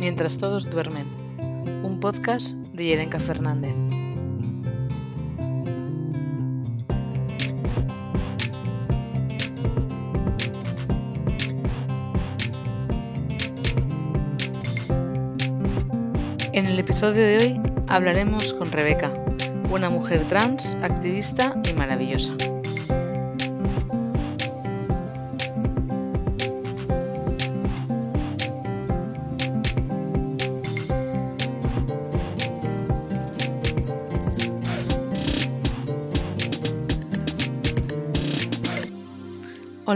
Mientras todos duermen, un podcast de Yerenka Fernández. En el episodio de hoy hablaremos con Rebeca, una mujer trans, activista y maravillosa.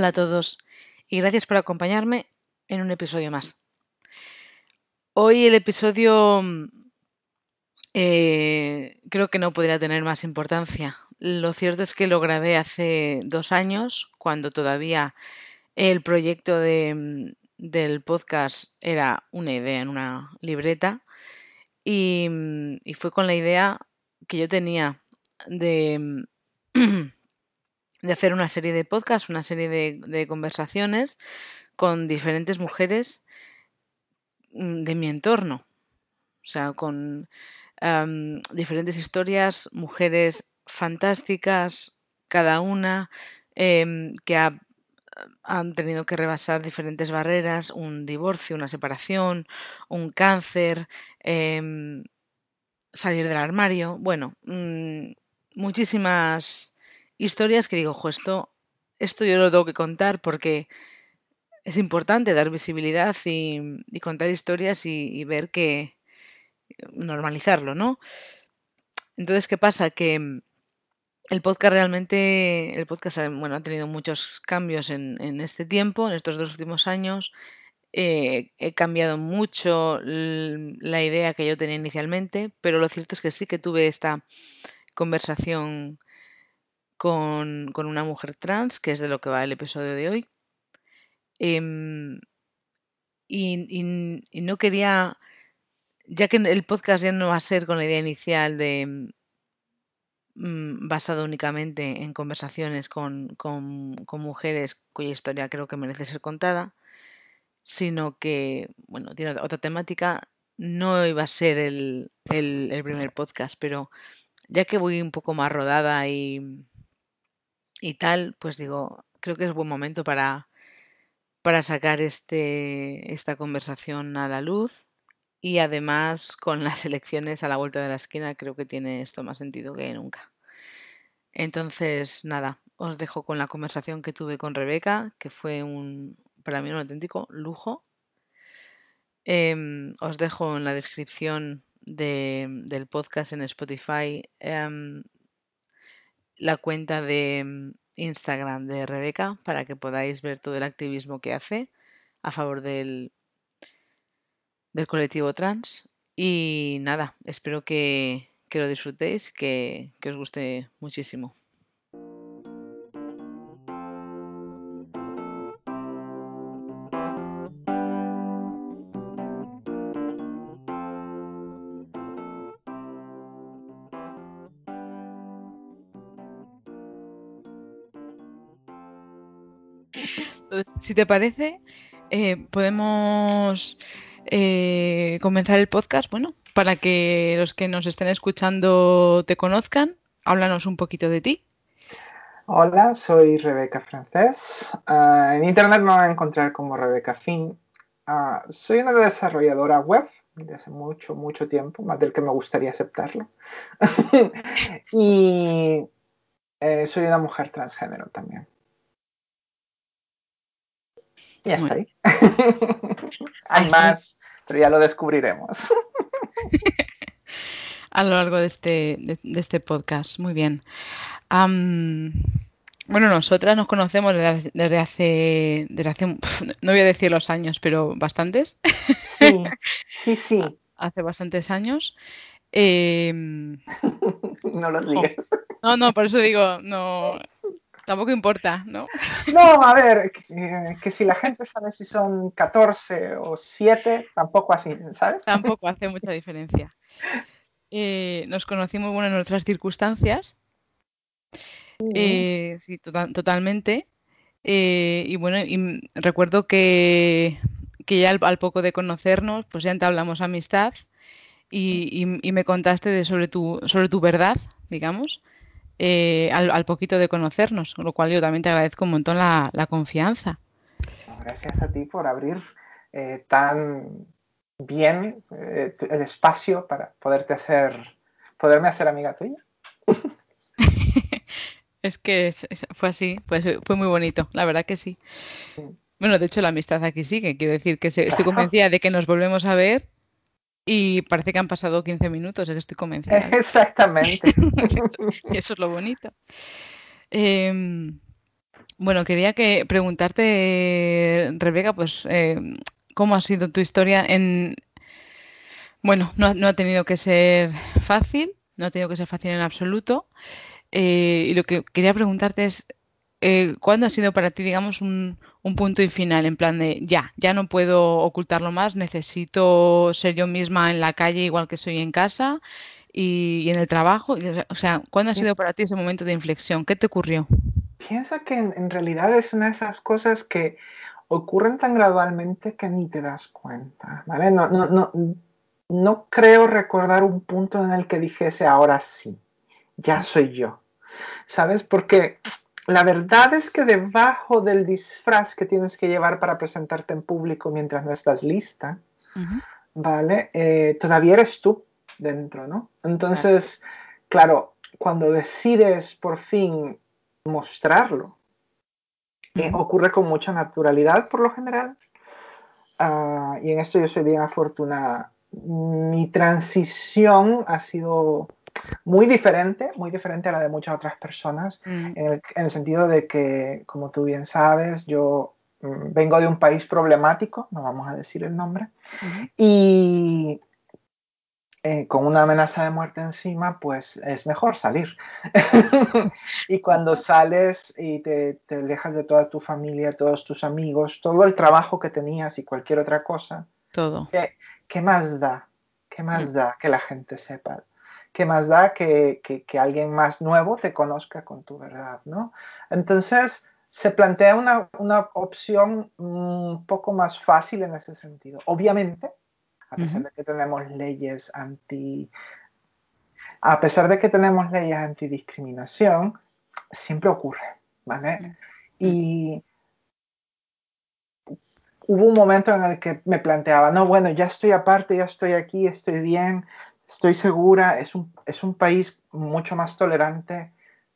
Hola a todos y gracias por acompañarme en un episodio más. Hoy el episodio eh, creo que no podría tener más importancia. Lo cierto es que lo grabé hace dos años, cuando todavía el proyecto de, del podcast era una idea en una libreta y, y fue con la idea que yo tenía de de hacer una serie de podcasts, una serie de, conversaciones con diferentes mujeres mm, de mi entorno. O sea, con diferentes historias, mujeres fantásticas, cada una, em, que han tenido que rebasar diferentes barreras, un divorcio, una separación, un cáncer, em, salir del armario, bueno, mm, muchísimas historias que digo, esto, esto yo lo tengo que contar porque es importante dar visibilidad y, contar historias y, ver que normalizarlo, ¿no? Entonces, ¿qué pasa? Que el podcast realmente, el podcast bueno, ha tenido muchos cambios en, este tiempo, en estos dos últimos años. Eh, he cambiado mucho la idea que yo tenía inicialmente, pero lo cierto es que sí que tuve esta conversación con, una mujer trans, que es de lo que va el episodio de hoy. Em, y, no quería, ya que el podcast ya no va a ser con la idea inicial de mm, basado únicamente en conversaciones con, mujeres cuya historia creo que merece ser contada, sino que, bueno, tiene otra temática. No iba a ser el primer podcast, pero ya que voy un poco más rodada y, y tal, pues digo, creo que es buen momento para, para sacar este, esta conversación a la luz y además con las elecciones a la vuelta de la esquina creo que tiene esto más sentido que nunca. Entonces, nada, os dejo con la conversación que tuve con Rebeca, que fue un, para mí un auténtico lujo. Em, os dejo en la descripción del podcast en Spotify em, la cuenta de mm, Instagram de Rebeca para que podáis ver todo el activismo que hace a favor del, del colectivo trans. Y nada, espero que, lo disfrutéis, que, que os guste muchísimo. Si te parece, eh, podemos eh, comenzar el podcast. Bueno, para que los que nos estén escuchando te conozcan, háblanos un poquito de ti. Hola, soy Rebeca Francés. Ah, en internet me van a encontrar como Rebeca Fin. Ah, soy una desarrolladora web desde hace mucho, mucho tiempo, más del que me gustaría aceptarlo. y eh, soy una mujer transgénero también. Ya está ahí. Hay más, pero ya lo descubriremos. A lo largo de este, de, este podcast. Muy bien. bueno, nosotras nos conocemos desde, hace, desde hace, no voy a decir los años, pero bastantes. Sí, sí, sí. Hace bastantes años. Em, no los digas. No, no, por eso digo, no, Tampoco importa, ¿no? No, a ver, que, si la gente sabe si son 14 o 7, tampoco así, ¿sabes? Tampoco hace mucha diferencia. Eh, nos conocimos bueno, en otras circunstancias. Eh, sí, totalmente. Eh, y bueno, y recuerdo que, que ya al, poco de conocernos, pues ya entablamos amistad y, me contaste de sobre tu, sobre tu verdad, digamos, eh, al, poquito de conocernos, con lo cual yo también te agradezco un montón la, confianza. Gracias a ti por abrir eh, tan bien eh, el espacio para poderte hacer, poderme hacer amiga tuya. es que fue así, pues fue muy bonito, la verdad que sí. Bueno, de hecho la amistad aquí sigue, quiero decir que estoy convencida de que nos volvemos a ver y parece que han pasado 15 minutos, estoy convencida. Exactamente. eso es lo bonito. Em, bueno, quería que preguntarte, Rebeca, pues, em, ¿cómo ha sido tu historia en... Bueno, no, ha tenido que ser fácil, no ha tenido que ser fácil en absoluto. Eh, y lo que quería preguntarte es, eh, ¿cuándo ha sido para ti, digamos, un, un punto y final, en plan de ya, ya no puedo ocultarlo más, necesito ser yo misma en la calle igual que soy en casa y, en el trabajo. o sea, ¿cuándo ha sido para ti ese momento de inflexión? ¿Qué te ocurrió? Piensa que en, realidad es una de esas cosas que ocurren tan gradualmente que ni te das cuenta, ¿vale? No, no, no, no creo recordar un punto en el que dijese ahora sí, ya soy yo. ¿Sabes? Porque la verdad es que debajo del disfraz que tienes que llevar para presentarte en público mientras no estás lista, ¿vale? Eh, todavía eres tú dentro, ¿no? Entonces, claro, cuando decides por fin mostrarlo, eh, ocurre con mucha naturalidad por lo general. Ah, y en esto yo soy bien afortunada. Mi transición ha sido muy diferente, muy diferente a la de muchas otras personas, mm. en, el, sentido de que, como tú bien sabes, yo mm, vengo de un país problemático, no vamos a decir el nombre, y eh, con una amenaza de muerte encima, pues es mejor salir. y cuando sales y te, te, alejas de toda tu familia, todos tus amigos, todo el trabajo que tenías y cualquier otra cosa, todo. ¿qué, qué más da? ¿Qué más mm. da que la gente sepa? ¿Qué más da que, alguien más nuevo te conozca con tu verdad? ¿no? Entonces, se plantea una, opción un poco más fácil en ese sentido. Obviamente, a pesar de que tenemos leyes anti... A pesar de que tenemos leyes antidiscriminación, siempre ocurre, ¿vale? Y hubo un momento en el que me planteaba, no, bueno, ya estoy aparte, ya estoy aquí, estoy bien, estoy segura, es un, es un país mucho más tolerante.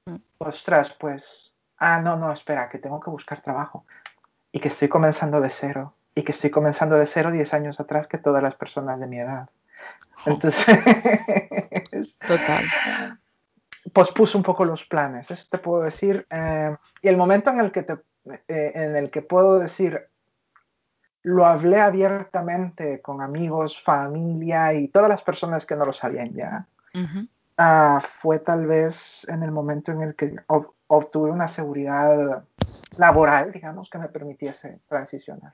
Mm. Ostras, pues, ah, no, no, espera, que tengo que buscar trabajo y que estoy comenzando de cero y que estoy comenzando de cero 10 años atrás que todas las personas de mi edad. Entonces, total. Pospuso un poco los planes, eso te puedo decir. Eh, y el momento en el que, te, eh, en el que puedo decir, lo hablé abiertamente con amigos, familia y todas las personas que no lo sabían ya. Ah, fue tal vez en el momento en el que obtuve una seguridad laboral, digamos, que me permitiese transicionar.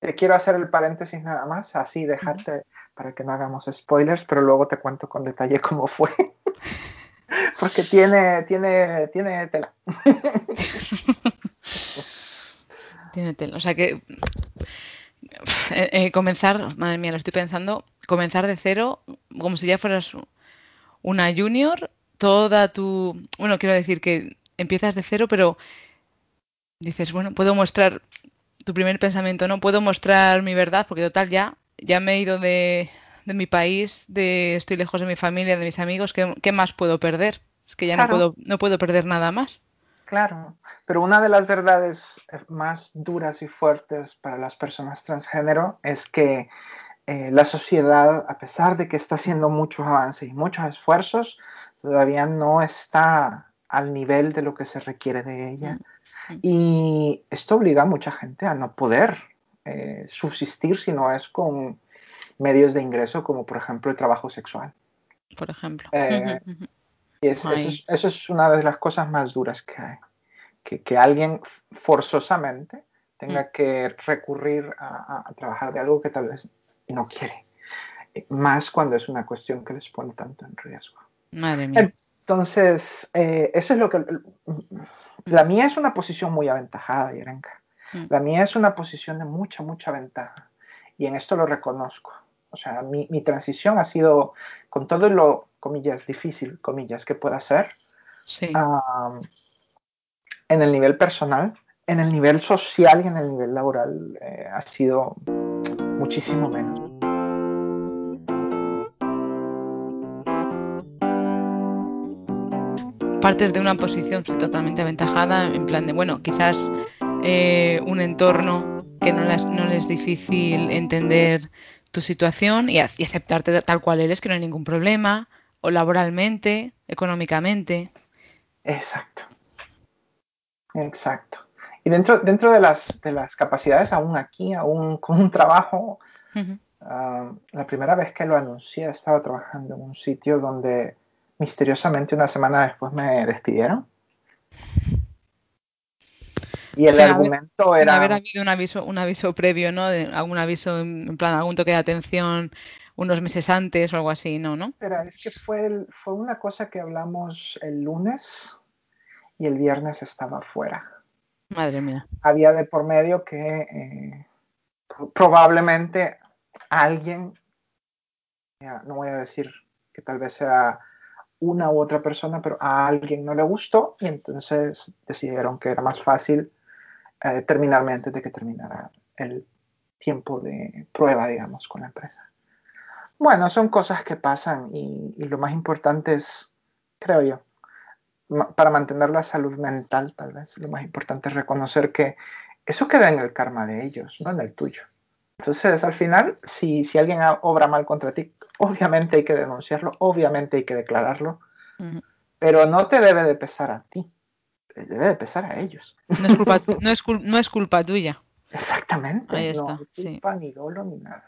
Te quiero hacer el paréntesis nada más, así dejarte para que no hagamos spoilers, pero luego te cuento con detalle cómo fue. Porque tiene, tiene, tiene tela. tiene. O sea que eh, eh, comenzar, madre mía, lo estoy pensando, comenzar de cero, como si ya fueras una junior, toda tu, bueno, quiero decir que empiezas de cero, pero dices, bueno, puedo mostrar tu primer pensamiento, no puedo mostrar mi verdad, porque total ya, ya me he ido de, mi país, de estoy lejos de mi familia, de mis amigos, ¿qué, más puedo perder? Es que ya no puedo, no puedo perder nada más. Claro, pero una de las verdades eh, más duras y fuertes para las personas transgénero es que eh, la sociedad, a pesar de que está haciendo muchos avances y muchos esfuerzos, todavía no está al nivel de lo que se requiere de ella. Mm, mm. Y esto obliga a mucha gente a no poder eh, subsistir si no es con medios de ingreso como por ejemplo el trabajo sexual. Por ejemplo. Y eso, es, una de las cosas más duras que hay. Que, alguien forzosamente tenga mm. que recurrir a, trabajar de algo que tal vez no quiere. Más cuando es una cuestión que les pone tanto en riesgo. Madre mía. Entonces, eh, eso es lo que... La mía es una posición muy aventajada, Yerenka. Mm. La mía es una posición de mucha, mucha ventaja. Y en esto lo reconozco. O sea, mi, transición ha sido, con todo lo, comillas, difícil, comillas, que pueda ser, en el nivel personal, en el nivel social y en el nivel laboral, eh, ha sido muchísimo menos. Partes de una posición totalmente aventajada, en plan de, bueno, quizás eh, un entorno que no, no le es difícil entender tu situación y, aceptarte tal cual eres, que no hay ningún problema, o laboralmente, económicamente. Exacto. Exacto. Y dentro, dentro de, las, de las capacidades, aún aquí, aún con un trabajo, ah, la primera vez que lo anuncié estaba trabajando en un sitio donde misteriosamente una semana después me despidieron. Y el argumento era. Sin haber habido un aviso, un aviso previo, ¿no? De algún aviso, en plan, algún toque de atención unos meses antes o algo así, ¿no? ¿no? Pero es que fue, fue una cosa que hablamos el lunes y el viernes estaba fuera. Madre mía. Había de por medio que eh, probablemente alguien, no voy a decir que tal vez sea una u otra persona, pero a alguien no le gustó y entonces decidieron que era más fácil eh, terminarme antes de que terminara el tiempo de prueba, digamos, con la empresa. Bueno, son cosas que pasan y, lo más importante es, creo yo, para mantener la salud mental, tal vez, lo más importante es reconocer que eso queda en el karma de ellos, no en el tuyo. Entonces, al final, si, si alguien obra mal contra ti, obviamente hay que denunciarlo, obviamente hay que declararlo, pero no te debe de pesar a ti debe de pesar a ellos. No es culpa, no es culpa tuya. Exactamente. Ahí está, no culpa ni dolo ni nada.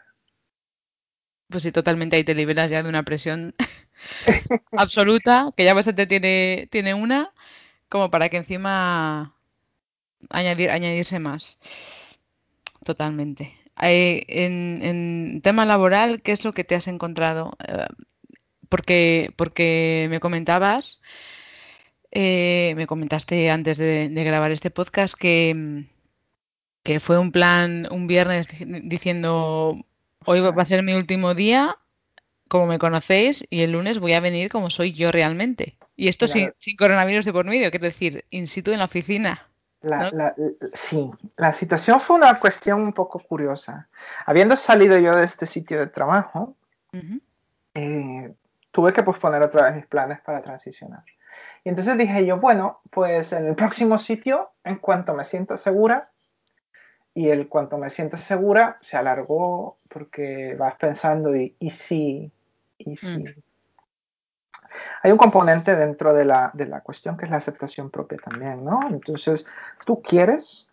Pues sí, totalmente ahí te liberas ya de una presión absoluta, que ya bastante tiene, tiene una, como para que encima añadir, añadirse más. Totalmente. En, en, tema laboral, ¿qué es lo que te has encontrado? Eh, porque, porque me comentabas eh, me comentaste antes de, grabar este podcast que, que, fue un plan un viernes diciendo hoy va a ser mi último día, como me conocéis, y el lunes voy a venir como soy yo realmente. Y esto sin, coronavirus de por medio, quiero decir, in situ en la oficina. sí, la situación fue una cuestión un poco curiosa. Habiendo salido yo de este sitio de trabajo, eh, tuve que posponer otra vez mis planes para transicionar. Y entonces dije yo, bueno, pues en el próximo sitio, en cuanto me sienta segura, y el cuanto me sienta segura se alargó porque vas pensando y, y sí, y sí. Mm. Hay un componente dentro de la, de la cuestión que es la aceptación propia también, ¿no? Entonces, tú quieres,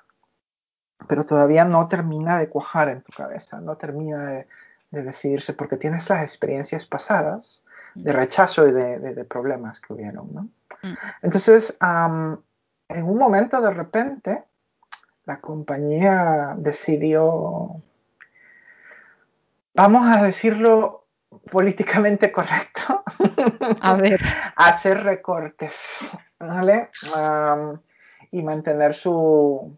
pero todavía no termina de cuajar en tu cabeza, no termina de, de decidirse porque tienes las experiencias pasadas de rechazo y de, problemas que hubieron. ¿no? Mm. Entonces, en un momento de repente, la compañía decidió, vamos a decirlo políticamente correcto, a ver. hacer recortes, ¿vale? y mantener su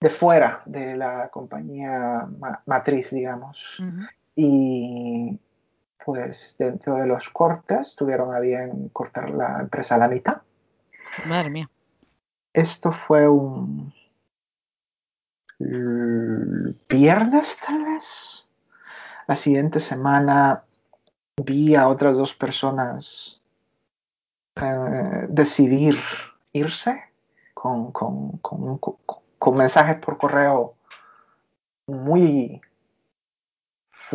de fuera de la compañía matriz, digamos. Y pues dentro de los cortes tuvieron a bien cortar la empresa a la mitad. Madre mía. Esto fue un viernes tal vez. La siguiente semana vi a otras dos personas eh, decidir irse con, con mensajes por correo muy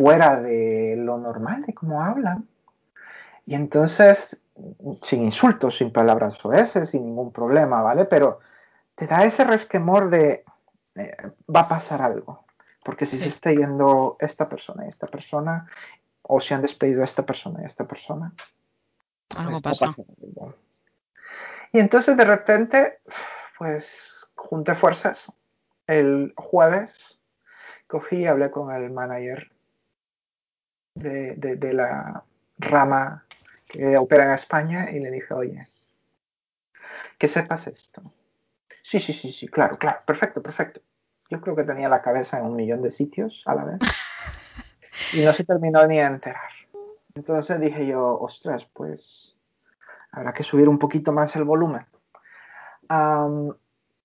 fuera de lo normal, de cómo hablan. Y entonces, sin insultos, sin palabras soeces, sin ningún problema, ¿vale? Pero te da ese resquemor de, eh, va a pasar algo. Porque si se está yendo esta persona y esta persona, o se han despedido a esta persona y esta persona, algo pasa. Y entonces de repente, pues junté fuerzas. El jueves cogí y hablé con el manager de, la rama que opera en España y le dije, oye, que sepas esto. Sí, sí, sí, sí, claro, claro, perfecto, perfecto. Yo creo que tenía la cabeza en un millón de sitios a la vez y no se terminó ni de enterar. Entonces dije yo, ostras, pues habrá que subir un poquito más el volumen.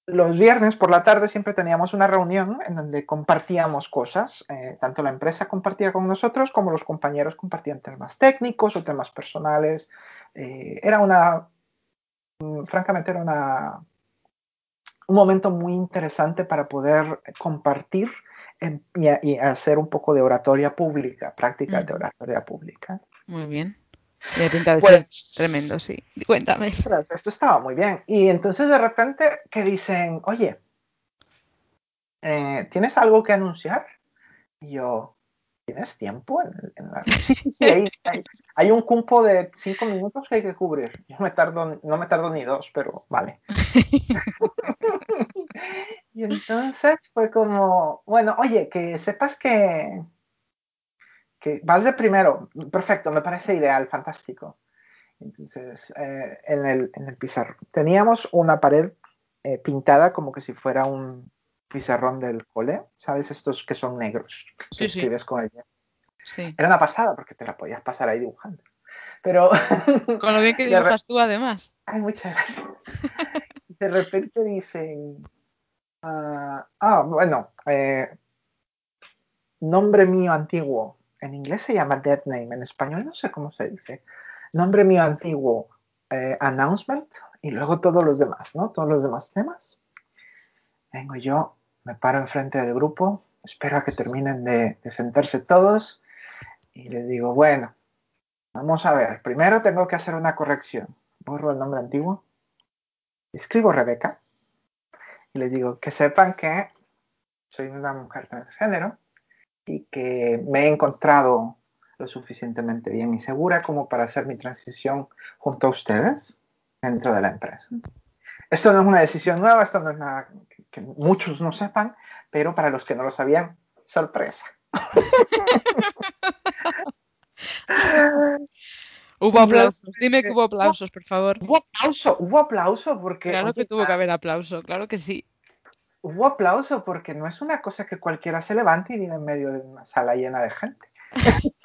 Los viernes por la tarde siempre teníamos una reunión en donde compartíamos cosas. Eh, tanto la empresa compartía con nosotros como los compañeros compartían temas técnicos o temas personales. Eh, era una, mm, francamente, era una, un momento muy interesante para poder compartir y, hacer un poco de oratoria pública, práctica de oratoria pública. Muy bien. Me pinta de ser pues, tremendo, sí. Cuéntame. Esto estaba muy bien. Y entonces de repente que dicen, oye, eh, ¿tienes algo que anunciar? Y yo, ¿tienes tiempo? Sí, sí, hay, hay, un cumpo de cinco minutos que hay que cubrir. Yo me tardo, no me tardo ni dos, pero vale. y entonces fue como, bueno, oye, que sepas que, vas de primero, perfecto, me parece ideal, fantástico. Entonces, eh, en, el, en el pizarrón, teníamos una pared eh, pintada como que si fuera un pizarrón del cole, ¿sabes? Estos que son negros, que escribes con ella. Sí. Era una pasada porque te la podías pasar ahí dibujando. Pero. Con lo bien que dibujas tú, además. Ay, muchas gracias. De repente dicen. ah, ah bueno, eh, nombre mío antiguo en inglés se llama dead name, en español no sé cómo se dice. Nombre mío antiguo, eh, announcement, y luego todos los demás, ¿no? Todos los demás temas. Vengo yo, me paro enfrente del grupo, espero a que terminen de, de sentarse todos y les digo, bueno, vamos a ver, primero tengo que hacer una corrección. Borro el nombre antiguo, escribo Rebeca y les digo que sepan que soy una mujer transgénero y que me he encontrado lo suficientemente bien y segura como para hacer mi transición junto a ustedes dentro de la empresa. Esto no es una decisión nueva, esto no es nada que, muchos no sepan, pero para los que no lo sabían, sorpresa. hubo aplausos, dime que hubo aplausos, por favor. Hubo aplauso, hubo aplauso porque... Claro que tuvo que haber aplauso, claro que sí hubo aplauso porque no es una cosa que cualquiera se levante y diga en medio de una sala llena de gente.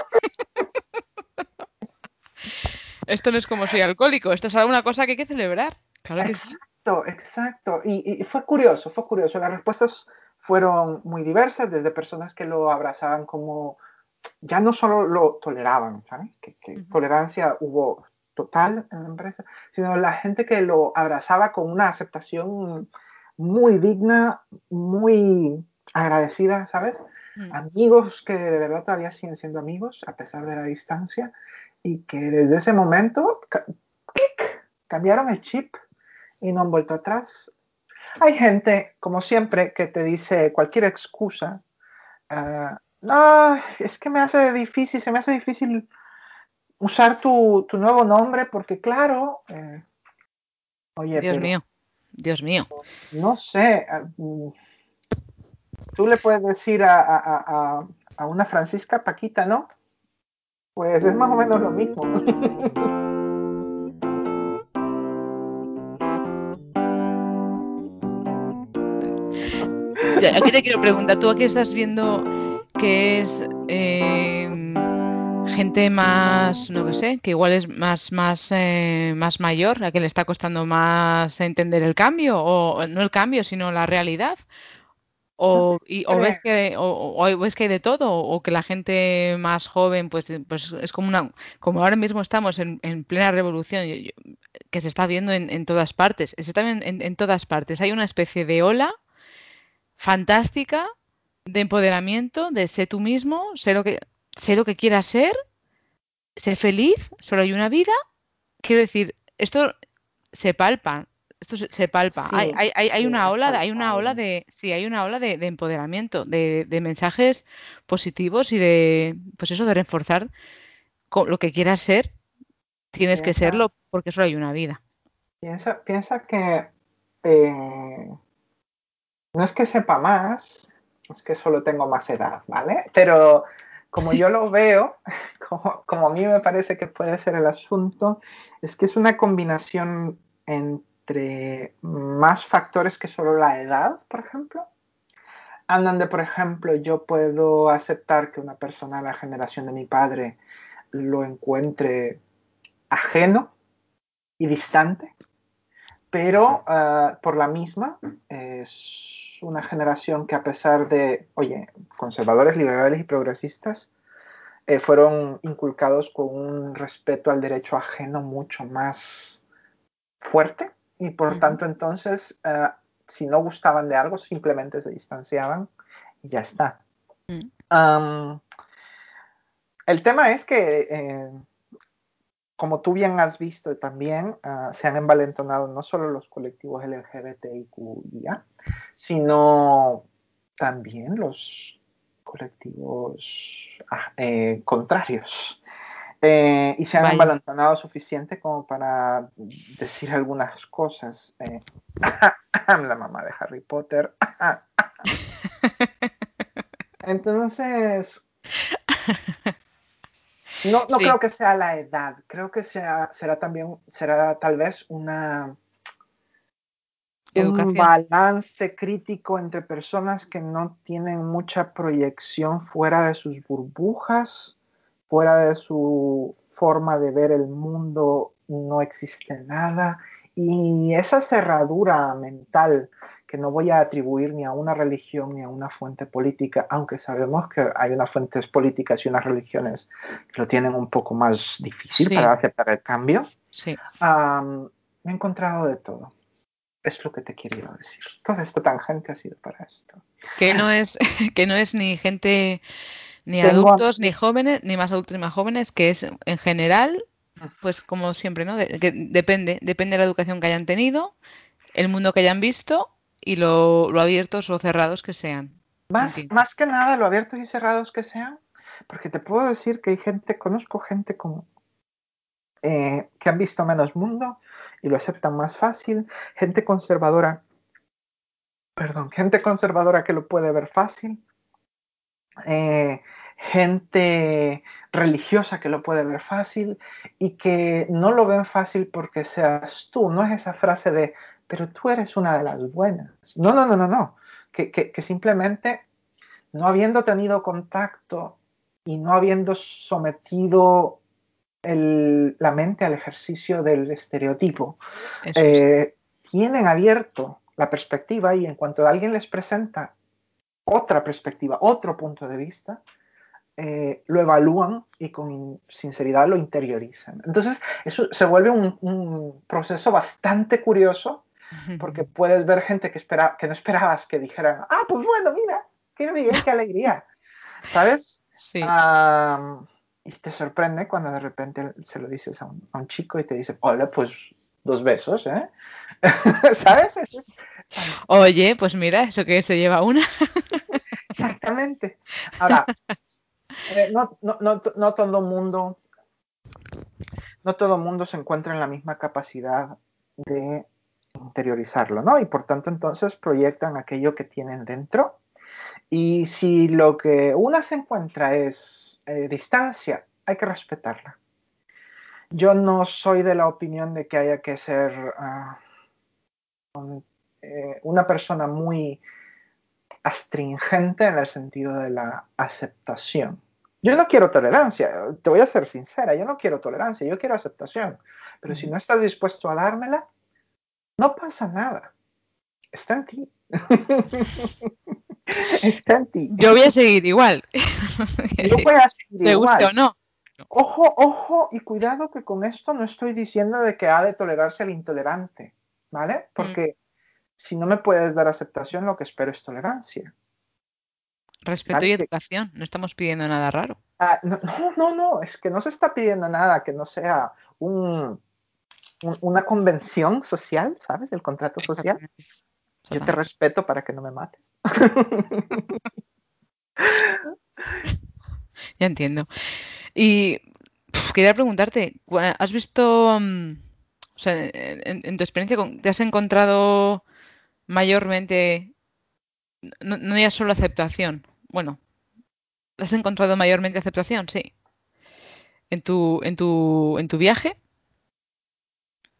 esto no es como soy alcohólico, esto es alguna cosa que hay que celebrar. Claro que exacto, exacto. Y, fue curioso, fue curioso. Las respuestas fueron muy diversas, desde personas que lo abrazaban como, ya no solo lo toleraban, ¿sabes? Que, tolerancia hubo total en la empresa, sino la gente que lo abrazaba con una aceptación muy digna, muy agradecida, ¿sabes? Mm. Amigos que de verdad todavía siguen siendo amigos a pesar de la distancia y que desde ese momento cambiaron el chip y no han vuelto atrás. Hay gente, como siempre, que te dice cualquier excusa. Ah, no, es que me hace difícil, se me hace difícil usar tu, nuevo nombre porque, claro, eh, oye, Dios mío. Dios mío. No sé. Mm, tú le puedes decir a, una Francisca Paquita, ¿no? Pues es más o menos lo mismo. aquí te quiero preguntar, tú aquí estás viendo que es eh, gente más, no sé, que igual es más, más, eh, más mayor, a que le está costando más entender el cambio, o no el cambio, sino la realidad. O, ves que o, ves que hay de todo o que la gente más joven pues, pues es como una como ahora mismo estamos en, plena revolución que se está viendo en, todas partes se está en, en, todas partes hay una especie de ola fantástica de empoderamiento de ser tú mismo sé lo que sé lo que quieras ser sé feliz, solo hay una vida. Quiero decir, esto se palpa, esto se, palpa. hay, hay, hay, una ola, hay una ola de, sí, hay una ola de, empoderamiento, de, mensajes positivos y de, pues eso, de reforzar lo que quieras ser, tienes que serlo porque solo hay una vida. Piensa, piensa que eh, no es que sepa más, es que solo tengo más edad, ¿vale? Pero como yo lo veo, como, a mí me parece que puede ser el asunto, es que es una combinación entre más factores que solo la edad, por ejemplo. Andan de, por ejemplo, yo puedo aceptar que una persona de la generación de mi padre lo encuentre ajeno y distante, pero ah, por la misma es una generación que a pesar de, oye, conservadores, liberales y progresistas, eh, fueron inculcados con un respeto al derecho ajeno mucho más fuerte y por tanto entonces eh, si no gustaban de algo simplemente se distanciaban y ya está. Mm. el tema es que eh, como tú bien has visto también, ah, se han envalentonado no solo los colectivos LGBTIQIA, sino también los colectivos ah, eh, contrarios. Eh, y se han Vaya. suficiente como para decir algunas cosas. Eh, la mamá de Harry Potter. Entonces, no, no creo que sea la edad, creo que sea, será también, será tal vez una un balance crítico entre personas que no tienen mucha proyección fuera de sus burbujas, fuera de su forma de ver el mundo, no existe nada. Y esa cerradura mental que no voy a atribuir ni a una religión ni a una fuente política, aunque sabemos que hay unas fuentes políticas y unas religiones que lo tienen un poco más difícil para aceptar el cambio. Sí. me he encontrado de todo es lo que te quería decir. Toda esta tangente ha sido para esto. Que no es, que no es ni gente, ni adultos, ni jóvenes, ni más adultos ni más jóvenes, que es en general, pues como siempre, ¿no? que depende, depende de la educación que hayan tenido, el mundo que hayan visto y lo, abiertos o cerrados que sean. Más, más que nada lo abiertos y cerrados que sean, porque te puedo decir que hay gente, conozco gente como eh, que han visto menos mundo y lo aceptan más fácil, gente conservadora, perdón, gente conservadora que lo puede ver fácil, eh, gente religiosa que lo puede ver fácil y que no lo ven fácil porque seas tú, no es esa frase de, pero tú eres una de las buenas. No, no, no, no, no, que, que simplemente no habiendo tenido contacto y no habiendo sometido la mente al ejercicio del estereotipo. Eh, tienen abierto la perspectiva y en cuanto alguien les presenta otra perspectiva, otro punto de vista, eh, lo evalúan y con sinceridad lo interiorizan. Entonces, eso se vuelve un, proceso bastante curioso porque puedes ver gente que, espera, que no esperabas que dijeran, ah, pues bueno, mira, qué bien, qué alegría, ¿sabes? Sí y te sorprende cuando de repente se lo dices a un, chico y te dice, hola, pues dos besos, ¿eh? ¿Sabes? Oye, pues mira, eso que se lleva una. Exactamente. Ahora, eh, no, no, no, no, todo mundo, no todo mundo se encuentra en la misma capacidad de interiorizarlo, ¿no? Y por tanto entonces proyectan aquello que tienen dentro. Y si lo que una se encuentra es eh, distancia, hay que respetarla. Yo no soy de la opinión de que haya que ser ah, eh, una persona muy astringente en el sentido de la aceptación. Yo no quiero tolerancia, te voy a ser sincera, yo no quiero tolerancia, yo quiero aceptación. Pero si no estás dispuesto a dármela, no pasa nada. Está en ti. Está en ti. Yo voy a seguir igual. Yo voy a seguir ¿Te guste o no? Ojo, ojo, y cuidado que con esto no estoy diciendo de que ha de tolerarse al intolerante, ¿vale? Porque si no me puedes dar aceptación, lo que espero es tolerancia. Respeto y educación, no estamos pidiendo nada raro. Ah, no, no, no, es que no se está pidiendo nada que no sea un, una convención social, ¿sabes? El contrato social. Yo te respeto para que no me mates. ya entiendo. Y quería preguntarte, ¿has visto, mm, o sea, en, tu experiencia, te has encontrado mayormente, no, no ya solo aceptación, bueno, ¿has encontrado mayormente aceptación? Sí. ¿En tu, en tu, en tu viaje?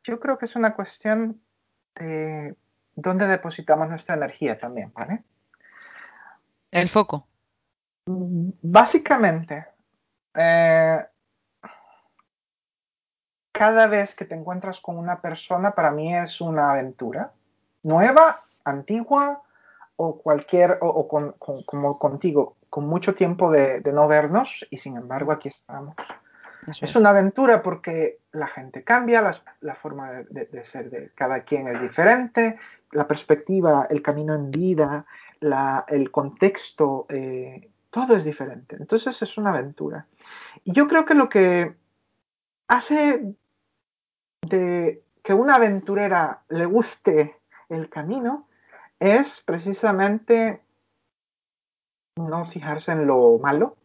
Yo creo que es una cuestión de dónde depositamos nuestra energía también, ¿vale? El foco. Básicamente, eh, cada vez que te encuentras con una persona, para mí es una aventura. Nueva, antigua o cualquier, o, como contigo, con mucho tiempo de, no vernos y sin embargo aquí estamos. Es, una aventura porque la gente cambia, la forma de, ser de cada quien es diferente, la perspectiva, el camino en vida, el contexto, eh, todo es diferente. Entonces es una aventura. Y yo creo que lo que hace de que una aventurera le guste el camino es precisamente no fijarse en lo malo,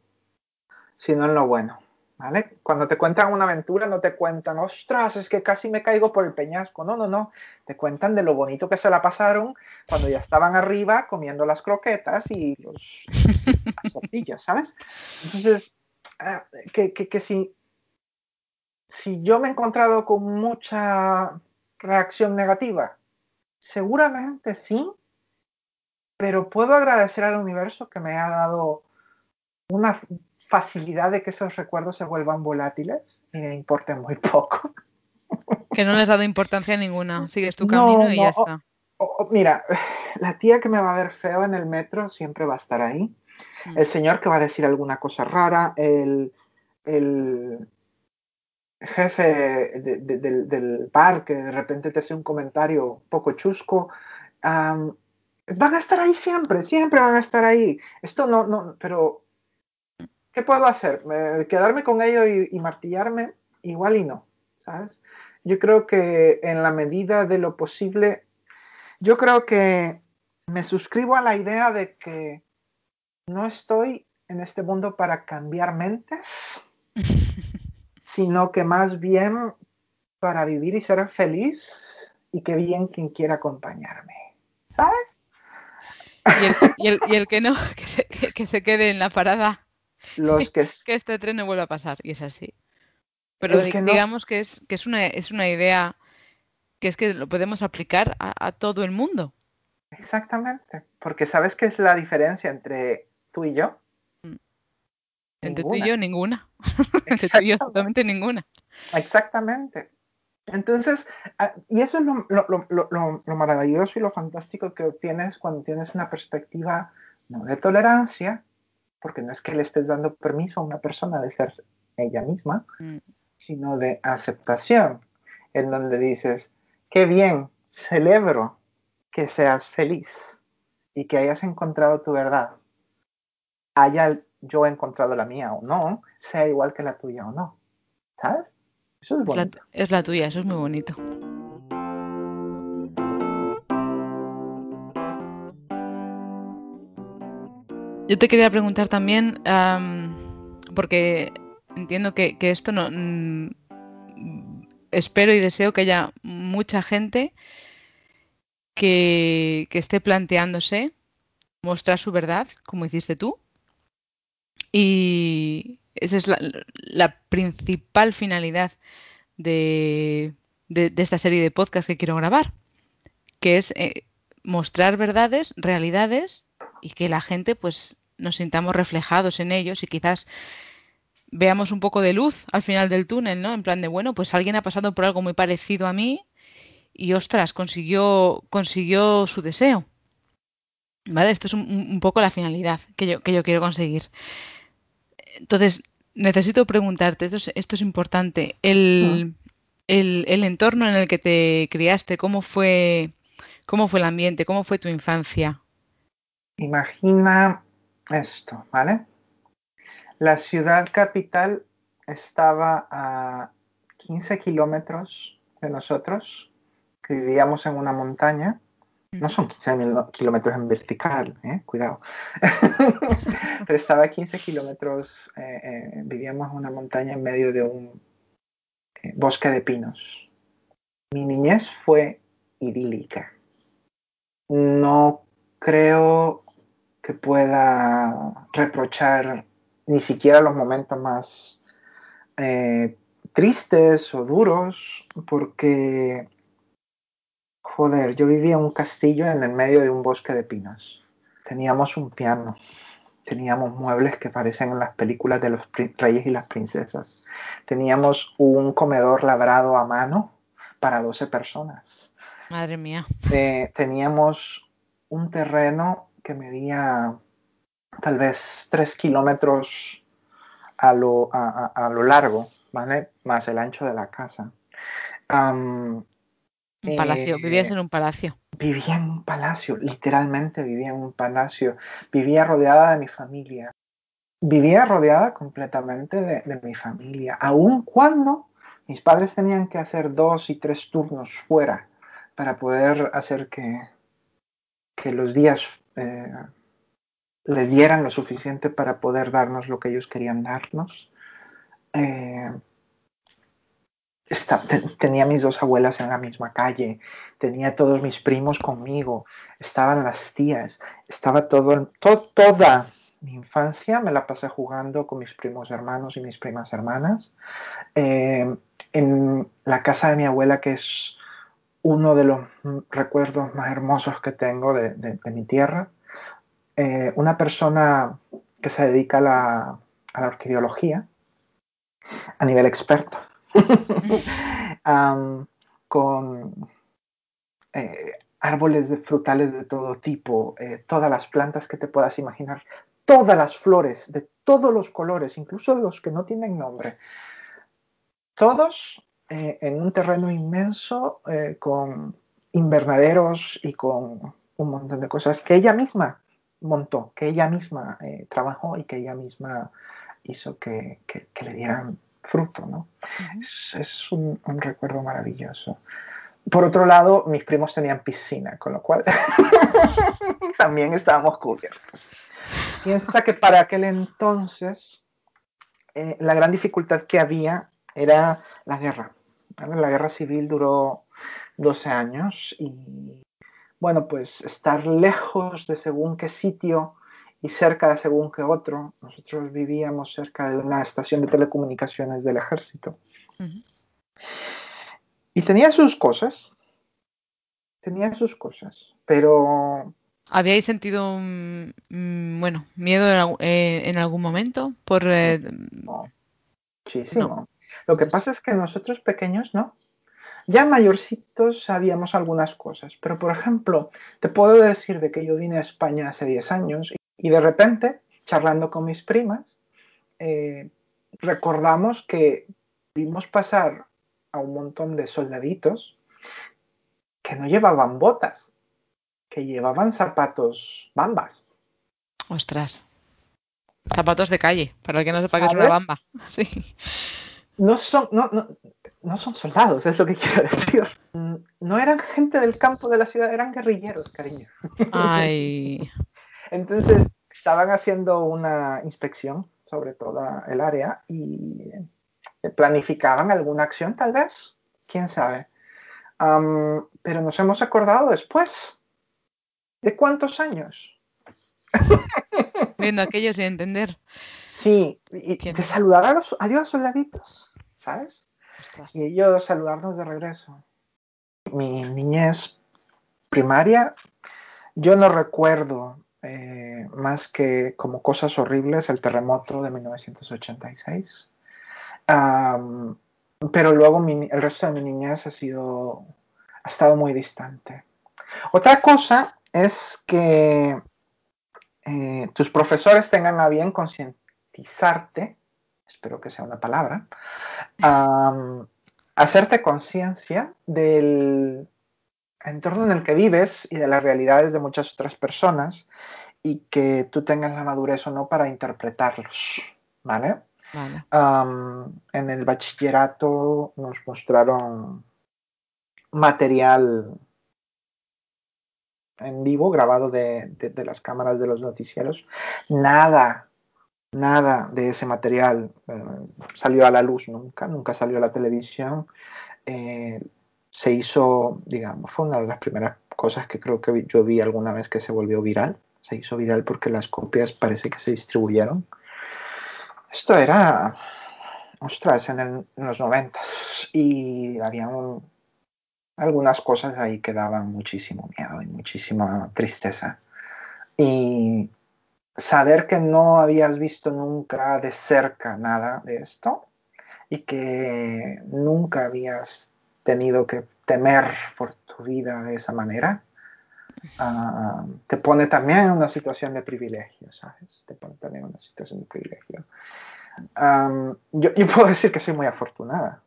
sino en lo bueno. ¿Vale? Cuando te cuentan una aventura no te cuentan, ostras, es que casi me caigo por el peñasco. No, no, no. Te cuentan de lo bonito que se la pasaron cuando ya estaban arriba comiendo las croquetas y los, las tortillas, ¿sabes? Entonces, ah, que, que, si, si yo me he encontrado con mucha reacción negativa, seguramente sí, pero puedo agradecer al universo que me ha dado una facilidad de que esos recuerdos se vuelvan volátiles y me importen muy poco. Que no les has dado importancia ninguna, sigues tu camino y ya está. mira, la tía que me va a ver feo en el metro siempre va a estar ahí. Mm. El señor que va a decir alguna cosa rara, el, jefe del, bar que de repente te hace un comentario poco chusco. van a estar ahí siempre, siempre van a estar ahí. Esto no, no, pero ¿qué puedo hacer? ¿Quedarme con ello y, martillarme? Igual y no, ¿sabes? Yo creo que en la medida de lo posible, yo creo que me suscribo a la idea de que no estoy en este mundo para cambiar mentes, sino que más bien para vivir y ser feliz y que bien quien quiera acompañarme, ¿sabes? Y el, que no, que se quede en la parada los que... que este tren no vuelva a pasar, y es así. Pero digamos que, es, que es, una, es una idea que es que lo podemos aplicar a, todo el mundo. Exactamente, porque ¿sabes qué es la diferencia entre tú y yo? Mm. Entre tú y yo, ninguna. entre tú y yo, totalmente ninguna. Exactamente. Entonces, ah, y eso es lo, maravilloso y lo fantástico que obtienes cuando tienes una perspectiva no de tolerancia, porque no es que le estés dando permiso a una persona de ser ella misma, mm. sino de aceptación, en donde dices, qué bien, celebro que seas feliz y que hayas encontrado tu verdad. Haya yo encontrado la mía o no, sea igual que la tuya o no. ¿Sabes? Eso es bonito. es la tuya, eso es muy bonito. Yo te quería preguntar también, porque entiendo que, esto no... Mm, espero y deseo que haya mucha gente que, esté planteándose mostrar su verdad, como hiciste tú. Y esa es la, principal finalidad de, esta serie de podcast que quiero grabar, que es eh, mostrar verdades, realidades y que la gente pues nos sintamos reflejados en ellos y quizás veamos un poco de luz al final del túnel, ¿no? En plan de, bueno, pues alguien ha pasado por algo muy parecido a mí y ostras, consiguió, consiguió su deseo. ¿Vale? Esto es un, poco la finalidad que yo, que yo quiero conseguir. Entonces, necesito preguntarte, esto es, esto es importante, el, el, el, entorno en el que te criaste, ¿cómo fue, cómo fue el ambiente, cómo fue tu infancia? Imagina esto, ¿vale? La ciudad capital estaba a 15 kilómetros de nosotros, que vivíamos en una montaña. No son 15 kilómetros en vertical, ¿eh? cuidado. Pero estaba a 15 kilómetros, eh, eh, vivíamos en una montaña en medio de un bosque de pinos. Mi niñez fue idílica. No creo que pueda reprochar ni siquiera los momentos más tristes o duros, porque Joder, yo vivía en un castillo en el medio de un bosque de pinos. Teníamos un piano, teníamos muebles que parecen en las películas de los reyes y las princesas. Teníamos un comedor labrado a mano para 12 personas. Madre mía. Eh, teníamos un terreno que medía tal vez 3 kilómetros a lo, a, lo largo, ¿vale? Más el ancho de la casa. un palacio, vivías eh, en un palacio. Vivía en un palacio, literalmente vivía en un palacio. Vivía rodeada de mi familia. Vivía rodeada completamente de, mi familia, aun cuando mis padres tenían que hacer dos y tres turnos fuera para poder hacer que, que los días eh, les dieran lo suficiente para poder darnos lo que ellos querían darnos. Eh, tenía mis dos abuelas en la misma calle, tenía todos mis primos conmigo, estaban las tías, estaba todo, toda mi infancia me la pasé jugando con mis primos hermanos y mis primas hermanas. Eh, en la casa de mi abuela, que es uno de los recuerdos más hermosos que tengo de mi tierra. Eh, una persona que se dedica a la, a orquideología a nivel experto, con eh, árboles de frutales de todo tipo, eh, todas las plantas que te puedas imaginar, todas las flores de todos los colores, incluso los que no tienen nombre, todos en un terreno inmenso con invernaderos y con un montón de cosas que ella misma montó, que ella misma eh, trabajó y que ella misma hizo que, le dieran fruto, ¿no? Es, un, recuerdo maravilloso. Por otro lado, mis primos tenían piscina, con lo cual también estábamos cubiertos. Piensa que para aquel entonces eh, la gran dificultad que había era la guerra. La guerra civil duró 12 años y bueno, pues estar lejos de según qué sitio y cerca de según qué otro. Nosotros vivíamos cerca de una estación de telecomunicaciones del ejército. Y tenía sus cosas, tenía sus cosas, pero... ¿Habíais sentido, mm, bueno, miedo eh, en, algún momento? Por, eh, Muchísimo. Lo que pasa es que nosotros pequeños, ¿no? Ya mayorcitos sabíamos algunas cosas, pero por ejemplo, te puedo decir de que yo vine a España hace 10 años y de repente, charlando con mis primas, eh, recordamos que vimos pasar a un montón de soldaditos que no llevaban botas, que llevaban zapatos bambas. Ostras. Zapatos de calle, para el que no sepa que es una bamba. Sí no son, no, no, no, son soldados, es lo que quiero decir. No eran gente del campo de la ciudad, eran guerrilleros, cariño. Ay. Entonces, estaban haciendo una inspección sobre toda el área y planificaban alguna acción, tal vez, quién sabe. pero nos hemos acordado después. ¿De cuántos años? Viendo aquello sin entender. Sí, y de saludar a los adiós soldaditos, ¿sabes? Y ellos saludarnos de regreso. Mi niñez primaria, yo no recuerdo eh, más que como cosas horribles el terremoto de 1986. pero luego el resto de mi niñez ha sido, ha estado muy distante. Otra cosa es que eh, tus profesores tengan a bien consciente espero que sea una palabra, hacerte conciencia del entorno en el que vives y de las realidades de muchas otras personas y que tú tengas la madurez o no para interpretarlos, ¿vale? en el bachillerato nos mostraron material en vivo grabado de, las cámaras de los noticieros. Nada nada de ese material eh, salió a la luz nunca, nunca salió a la televisión. Eh, se hizo, digamos, fue una de las primeras cosas que creo que yo vi alguna vez que se volvió viral. Se hizo viral porque las copias parece que se distribuyeron. Esto era, ostras, en, los noventas y había un, algunas cosas ahí que daban muchísimo miedo y muchísima tristeza. Y saber que no habías visto nunca de cerca nada de esto y que nunca habías tenido que temer por tu vida de esa manera, ah, te pone también en una situación de privilegio, ¿sabes? Te pone también en una situación de privilegio. yo, puedo decir que soy muy afortunada.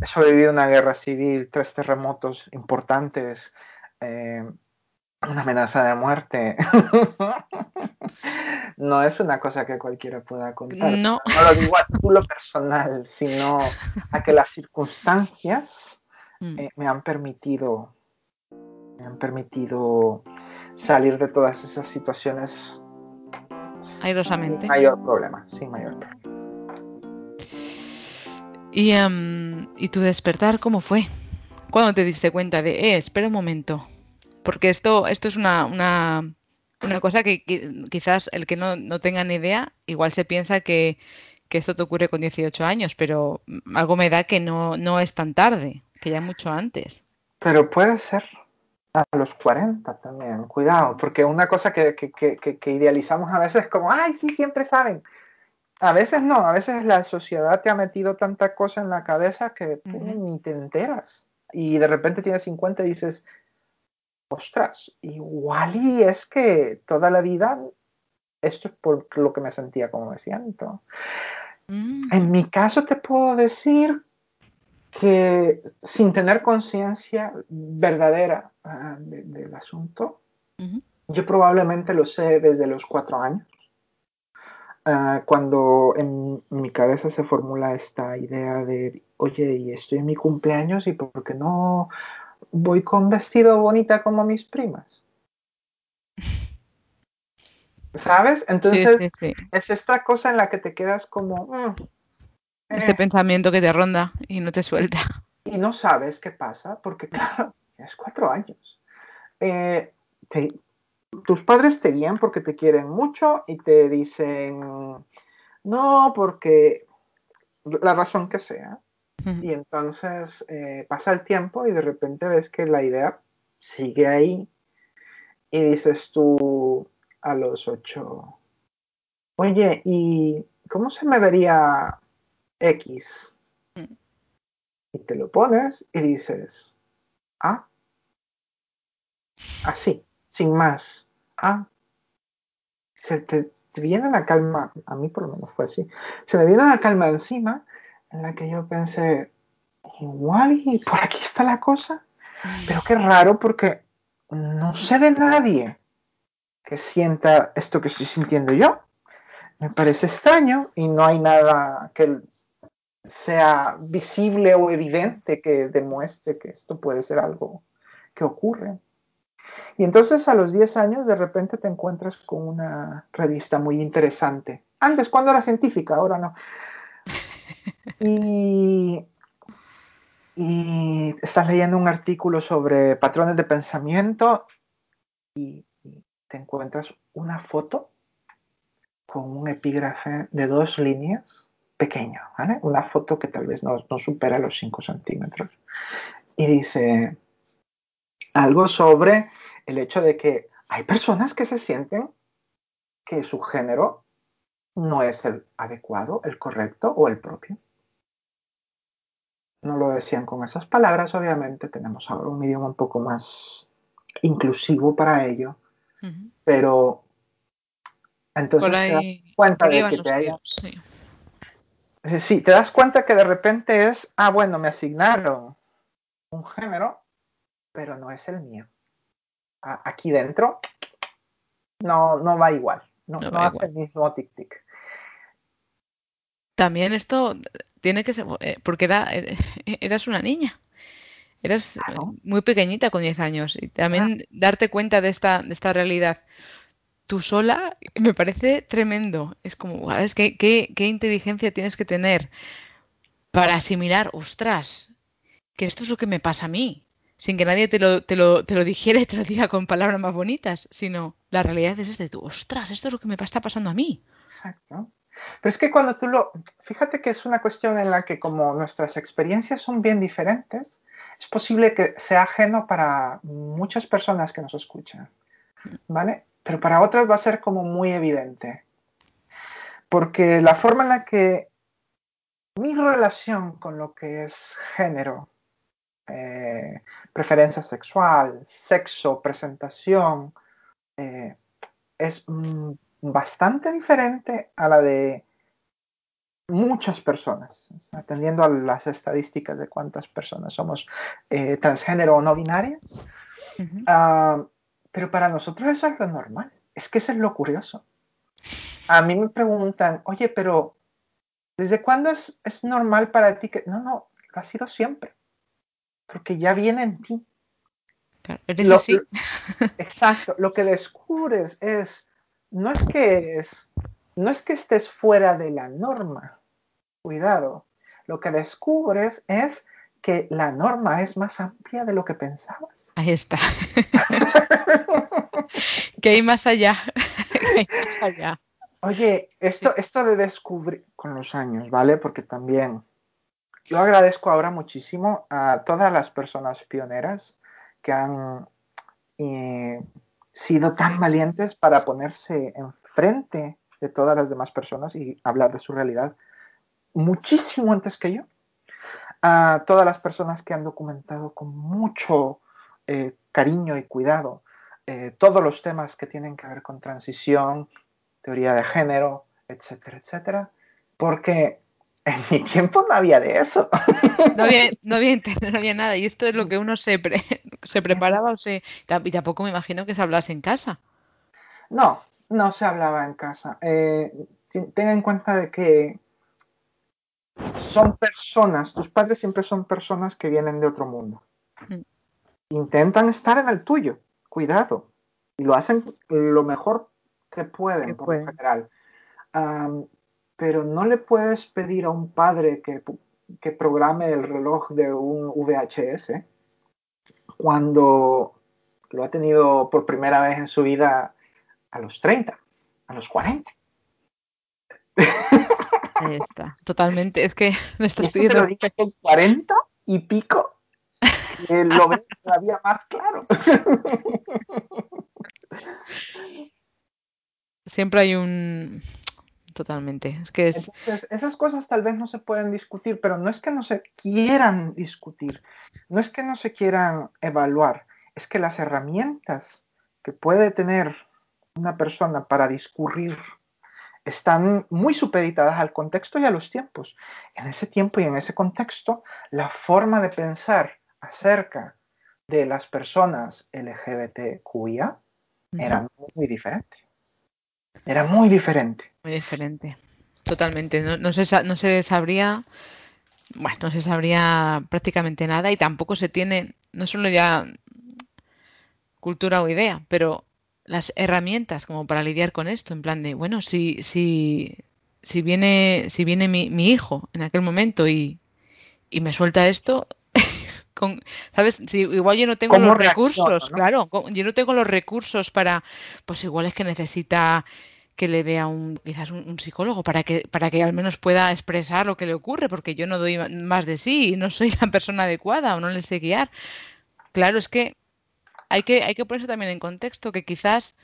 he sobrevivido una guerra civil, tres terremotos importantes, eh, una amenaza de muerte. no es una cosa que cualquiera pueda contar. No. No lo digo a título personal, sino a que las circunstancias mm. eh, me han permitido me han permitido salir de todas esas situaciones airosamente. Sin mayor problema, sin mayor problema. ¿Y, em, ¿Y tu despertar cómo fue? ¿Cuándo te diste cuenta de, eh, espera un momento? Porque esto, esto es una, una, una cosa que, quizás el que no, no, tenga ni idea, igual se piensa que, que, esto te ocurre con 18 años, pero algo me da que no, no es tan tarde, que ya mucho antes. Pero puede ser a los 40 también, cuidado, porque una cosa que, que, que, idealizamos a veces es como, ay, sí, siempre saben. A veces no, a veces la sociedad te ha metido tanta cosa en la cabeza que ni te enteras. Y de repente tienes 50 y dices, ostras, igual y es que toda la vida esto es por lo que me sentía como me siento. Mm. En mi caso te puedo decir que sin tener conciencia verdadera ah, del asunto, yo probablemente lo sé desde los cuatro años, ah, cuando en mi cabeza se formula esta idea de, oye, y estoy en mi cumpleaños y por qué no voy con vestido bonita como mis primas. ¿Sabes? Entonces es esta cosa en la que te quedas como... Mm, este eh". pensamiento que te ronda y no te suelta. Y no sabes qué pasa porque, claro, es cuatro años. Eh, tus padres te guían porque te quieren mucho y te dicen, no, porque la razón que sea. Y entonces eh, pasa el tiempo y de repente ves que la idea sigue ahí y dices tú a los ocho, oye, ¿y cómo se me vería X? Mm. Y te lo pones y dices, ah, así, sin más, ah, se te, te viene la calma, a mí por lo menos fue así, se me viene la calma encima en la que yo pensé, igual y por aquí está la cosa, pero qué raro porque no sé de nadie que sienta esto que estoy sintiendo yo. Me parece extraño y no hay nada que sea visible o evidente que demuestre que esto puede ser algo que ocurre. Y entonces a los 10 años de repente te encuentras con una revista muy interesante. Antes, cuando era científica, ahora no. Y, estás leyendo un artículo sobre patrones de pensamiento y, te encuentras una foto con un epígrafe de dos líneas pequeño, ¿vale? Una foto que tal vez no, no supera los 5 centímetros. Y dice algo sobre el hecho de que hay personas que se sienten que su género no es el adecuado, el correcto o el propio no lo decían con esas palabras, obviamente tenemos ahora un idioma un poco más inclusivo para ello, pero entonces te das cuenta de que te sí. te das cuenta que de repente es, ah, bueno, me asignaron un género, pero no es el mío. aquí dentro no, no va igual, no, hace el mismo tic-tic. También esto tiene que ser, eh, porque era, eh, eras una niña. Eras muy pequeñita con 10 años. Y también darte cuenta de esta, de esta realidad tú sola me parece tremendo. Es como, ¿sabes? ¿Qué, qué, inteligencia tienes que tener para asimilar, ostras, que esto es lo que me pasa a mí? Sin que nadie te lo, te lo, te lo dijera y te lo diga con palabras más bonitas, sino la realidad es este, tú, ostras, esto es lo que me está pasando a mí. Exacto. Pero es que cuando tú lo, fíjate que es una cuestión en la que como nuestras experiencias son bien diferentes, es posible que sea ajeno para muchas personas que nos escuchan, ¿vale? Pero para otras va a ser como muy evidente. Porque la forma en la que mi relación con lo que es género, eh, preferencia sexual, sexo, presentación, eh, es mm, bastante diferente a la de muchas personas, atendiendo a las estadísticas de cuántas personas somos eh, transgénero o no binarias. Ah, pero para nosotros eso es lo normal. Es que eso es lo curioso. A mí me preguntan, oye, pero ¿desde cuándo es, es normal para ti que... No, no, ha sido siempre. Porque ya viene en ti. Claro, así. exacto. Lo que descubres es, no es que es, no es que estés fuera de la norma, Cuidado. Lo que descubres es que la norma es más amplia de lo que pensabas. Ahí está. que hay más allá. hay más allá. Oye, esto, esto de descubrir con los años, ¿vale? Porque también yo agradezco ahora muchísimo a todas las personas pioneras que han eh, sido tan valientes para ponerse enfrente de todas las demás personas y hablar de su realidad muchísimo antes que yo. A todas las personas que han documentado con mucho eh, cariño y cuidado eh, todos los temas que tienen que ver con transición, teoría de género, etcétera, etcétera, porque en mi tiempo no había de eso. No había, no había, no había nada. Y esto es lo que uno se, se preparaba o se... Y tampoco me imagino que se hablase en casa. No, no se hablaba en casa. Eh, ten en cuenta de que son personas, tus padres siempre son personas que vienen de otro mundo. Mm. Intentan estar en el tuyo, cuidado, y lo hacen lo mejor que pueden, por lo general. pero no le puedes pedir a un padre que, que programe el reloj de un VHS cuando lo ha tenido por primera vez en su vida a los 30, a los 40. Ahí está, totalmente. Es que me estoy lo con 40 y pico. lo ves todavía más claro. Siempre hay un. Totalmente. Es que es... esas cosas tal vez no se pueden discutir, pero no es que no se quieran discutir, no es que no se quieran evaluar, es que las herramientas que puede tener una persona para discurrir están muy supeditadas al contexto y a los tiempos. En ese tiempo y en ese contexto, la forma de pensar acerca de las personas LGBTQIA era muy diferente. Era muy diferente. Muy diferente. Totalmente. No, se, no se sabría, bueno, no se sabría prácticamente nada y tampoco se tiene, no solo ya cultura o idea, pero las herramientas como para lidiar con esto, en plan de, bueno, si, si, si viene, si viene mi, mi hijo en aquel momento y, y me suelta esto, con, ¿sabes? Si igual yo no tengo los recursos, claro, yo no tengo los recursos para, pues igual es que necesita que le vea un quizás un, psicólogo para que para que al menos pueda expresar lo que le ocurre porque yo no doy más de sí y no soy la persona adecuada o no le sé guiar claro es que hay que, hay que ponerse también en contexto que quizás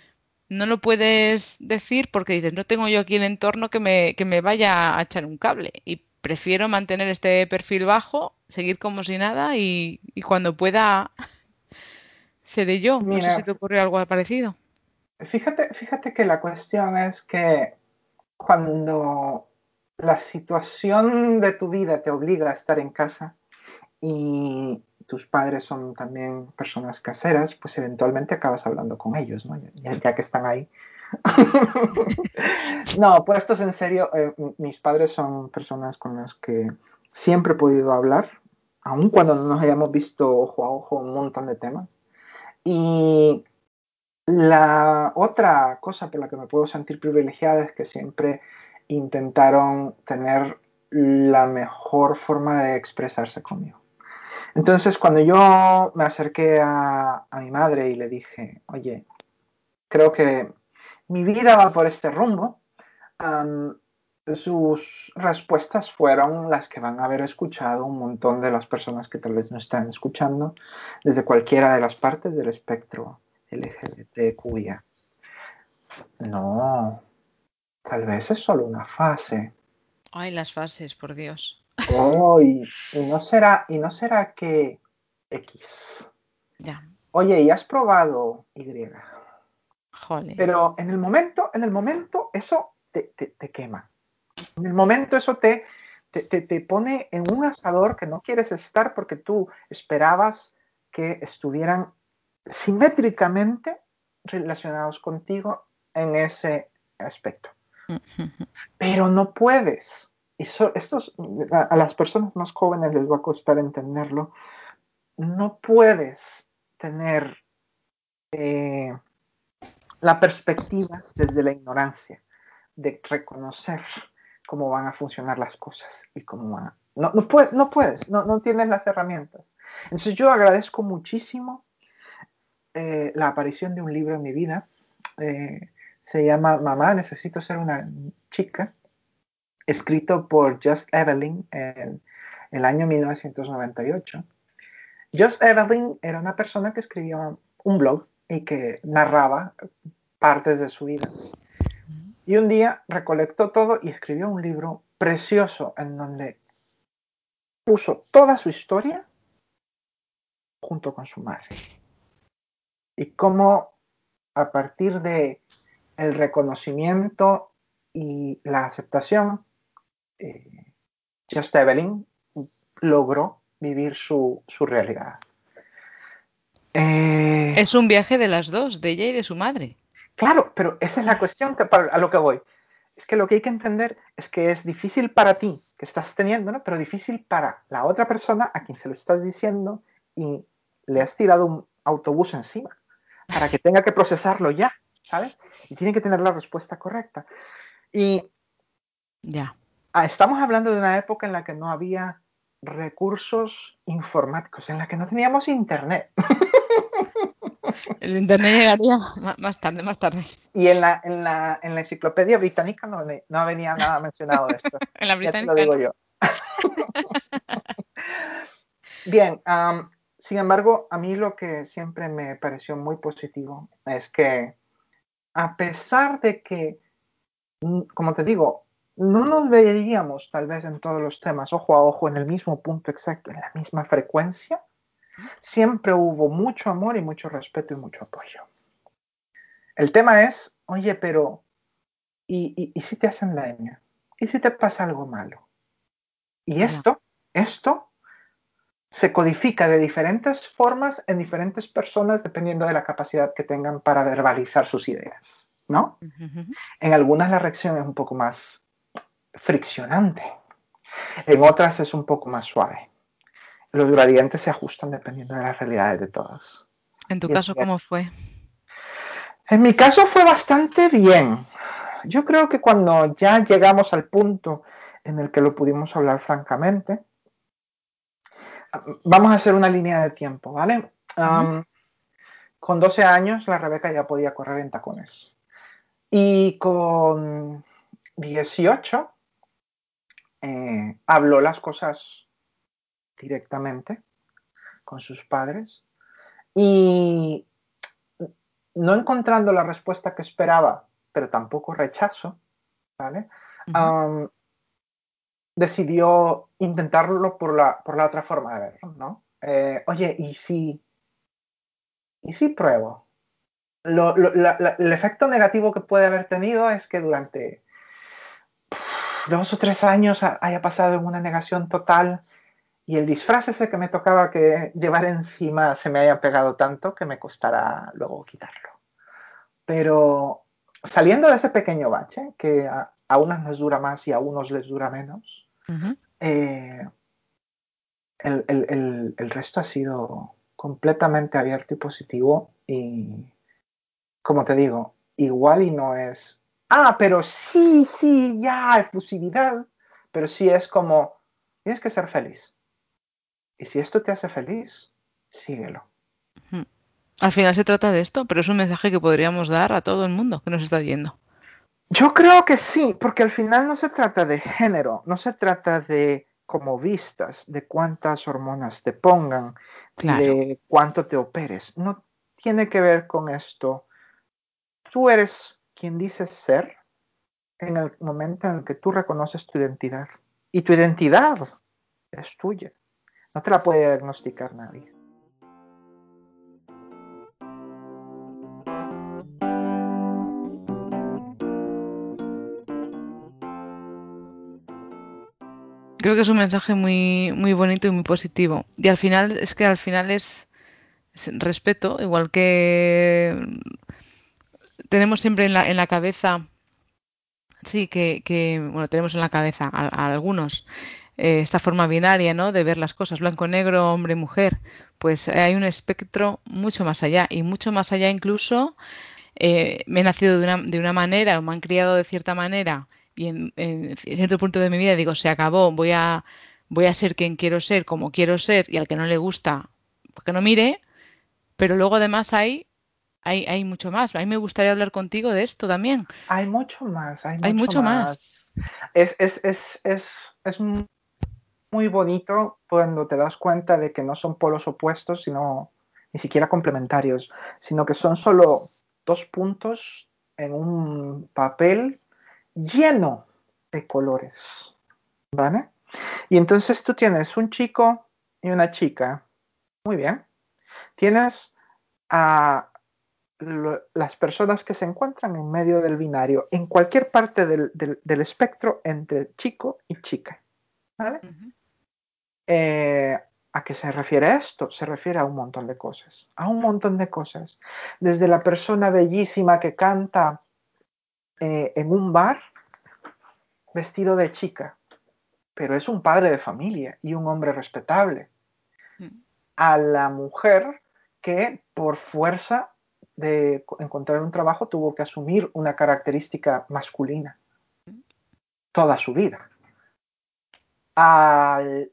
no lo puedes decir porque dices, no tengo yo aquí el entorno que me, que me vaya a echar un cable y prefiero mantener este perfil bajo, seguir como si nada y, cuando pueda seré yo. no sé si te ocurre algo parecido. Fíjate, fíjate que la cuestión es que cuando la situación de tu vida te obliga a estar en casa y tus padres son también personas caseras, pues eventualmente acabas hablando con ellos, ¿no? Ya, que están ahí. no, puestos en serio, eh, mis padres son personas con las que siempre he podido hablar, aun cuando no nos hayamos visto ojo a ojo un montón de temas. Y la otra cosa por la que me puedo sentir privilegiada es que siempre intentaron tener la mejor forma de expresarse conmigo. Entonces, cuando yo me acerqué a, mi madre y le dije, oye, creo que mi vida va por este rumbo, sus respuestas fueron las que van a haber escuchado un montón de las personas que tal vez no están escuchando desde cualquiera de las partes del espectro LGBTQIA. No, tal vez es solo una fase. Ay, las fases, por Dios. Oh, y, no será, y no será que X. Ya. Oye, ¿y has probado Y? Joder. Pero en el momento, en el momento, eso te, te quema. En el momento eso te, te, pone en un asador que no quieres estar porque tú esperabas que estuvieran simétricamente relacionados contigo en ese aspecto. Pero no puedes. Y estos, a, las personas más jóvenes les va a costar entenderlo. No puedes tener eh, la perspectiva desde la ignorancia de reconocer cómo van a funcionar las cosas y cómo van a... No, no, puedes, no puedes, no, no tienes las herramientas. Entonces yo agradezco muchísimo eh, la aparición de un libro en mi vida. Eh, se llama Mamá, necesito ser una chica, escrito por Just Evelyn en el año 1998. Just Evelyn era una persona que escribía un blog y que narraba partes de su vida. Y un día recolectó todo y escribió un libro precioso en donde puso toda su historia junto con su madre. Y cómo a partir de el reconocimiento y la aceptación, eh, Just Evelyn logró vivir su, realidad. Eh, es un viaje de las dos, de ella y de su madre. Claro, pero esa es la cuestión que, a lo que voy. Es que lo que hay que entender es que es difícil para ti, que estás teniendo, ¿no? pero difícil para la otra persona a quien se lo estás diciendo y le has tirado un autobús encima para que tenga que procesarlo ya, ¿sabes? Y tiene que tener la respuesta correcta. Y ya. Ah, estamos hablando de una época en la que no había recursos informáticos, en la que no teníamos internet. El internet llegaría más tarde, más tarde. Y en la, en la, en la enciclopedia británica no, no, venía nada mencionado de esto. en la británica. lo digo yo. Bien, sin embargo, a mí lo que siempre me pareció muy positivo es que a pesar de que, mm, como te digo, no nos veríamos tal vez en todos los temas ojo a ojo en el mismo punto exacto, en la misma frecuencia, siempre hubo mucho amor y mucho respeto y mucho apoyo. El tema es, oye, pero, ¿y, si te hacen daño? ¿Y si te pasa algo malo? Y esto, esto se codifica de diferentes formas en diferentes personas dependiendo de la capacidad que tengan para verbalizar sus ideas, ¿no? En algunas la reacción es un poco más friccionante, en otras es un poco más suave los gradientes se ajustan dependiendo de las realidades de todos. ¿En tu caso cómo fue? En mi caso fue bastante bien. Yo creo que cuando ya llegamos al punto en el que lo pudimos hablar francamente, vamos a hacer una línea de tiempo, ¿vale? con 12 años la Rebeca ya podía correr en tacones. Y con 18 eh, habló las cosas directamente con sus padres y no encontrando la respuesta que esperaba, pero tampoco rechazo, ¿vale? Decidió intentarlo por la, por la otra forma de verlo, ¿no? Eh, oye, ¿y si, ¿y si pruebo? el efecto negativo que puede haber tenido es que durante dos o tres años haya pasado en una negación total y el disfraz ese que me tocaba que llevar encima se me haya pegado tanto que me costará luego quitarlo. Pero saliendo de ese pequeño bache, que a, unos les dura más y a unos les dura menos, eh, el, el, resto ha sido completamente abierto y positivo y, como te digo, igual y no es, ah, pero sí, sí, ya, efusividad, pero sí es como, tienes que ser feliz y si esto te hace feliz, síguelo. Al final se trata de esto, pero es un mensaje que podríamos dar a todo el mundo que nos está viendo. Yo creo que sí, porque al final no se trata de género, no se trata de como vistas, de cuántas hormonas te pongan, de cuánto te operes. No tiene que ver con esto. Tú eres quien dices ser en el momento en el que tú reconoces tu identidad. Y tu identidad es tuya. No te la puede diagnosticar nadie. Creo que es un mensaje muy, muy bonito y muy positivo. Y al final, es que al final es, respeto, igual que tenemos siempre en la, en la cabeza, sí, que, bueno, tenemos en la cabeza a, algunos eh, esta forma binaria, ¿no? De ver las cosas, blanco-negro, hombre-mujer. Pues hay un espectro mucho más allá y mucho más allá incluso. Eh, me he nacido de una, de una manera o me han criado de cierta manera y en, cierto punto de mi vida digo, se acabó, voy a, voy a ser quien quiero ser, como quiero ser, y al que no le gusta, pues que no mire, pero luego además hay, hay, hay mucho más. A mí me gustaría hablar contigo de esto también. Hay mucho más, hay mucho, más. Es, es, es, es, es muy bonito cuando te das cuenta de que no son polos opuestos, sino ni siquiera complementarios, sino que son solo dos puntos en un papel lleno de colores, ¿vale? Y entonces tú tienes un chico y una chica, muy bien. Tienes a las personas que se encuentran en medio del binario, en cualquier parte del, espectro entre chico y chica, ¿vale? Eh, ¿A qué se refiere esto? Se refiere a un montón de cosas, a un montón de cosas. Desde la persona bellísima que canta eh, en un bar vestido de chica, pero es un padre de familia y un hombre respetable. Mm. A la mujer que por fuerza de encontrar un trabajo tuvo que asumir una característica masculina toda su vida. Al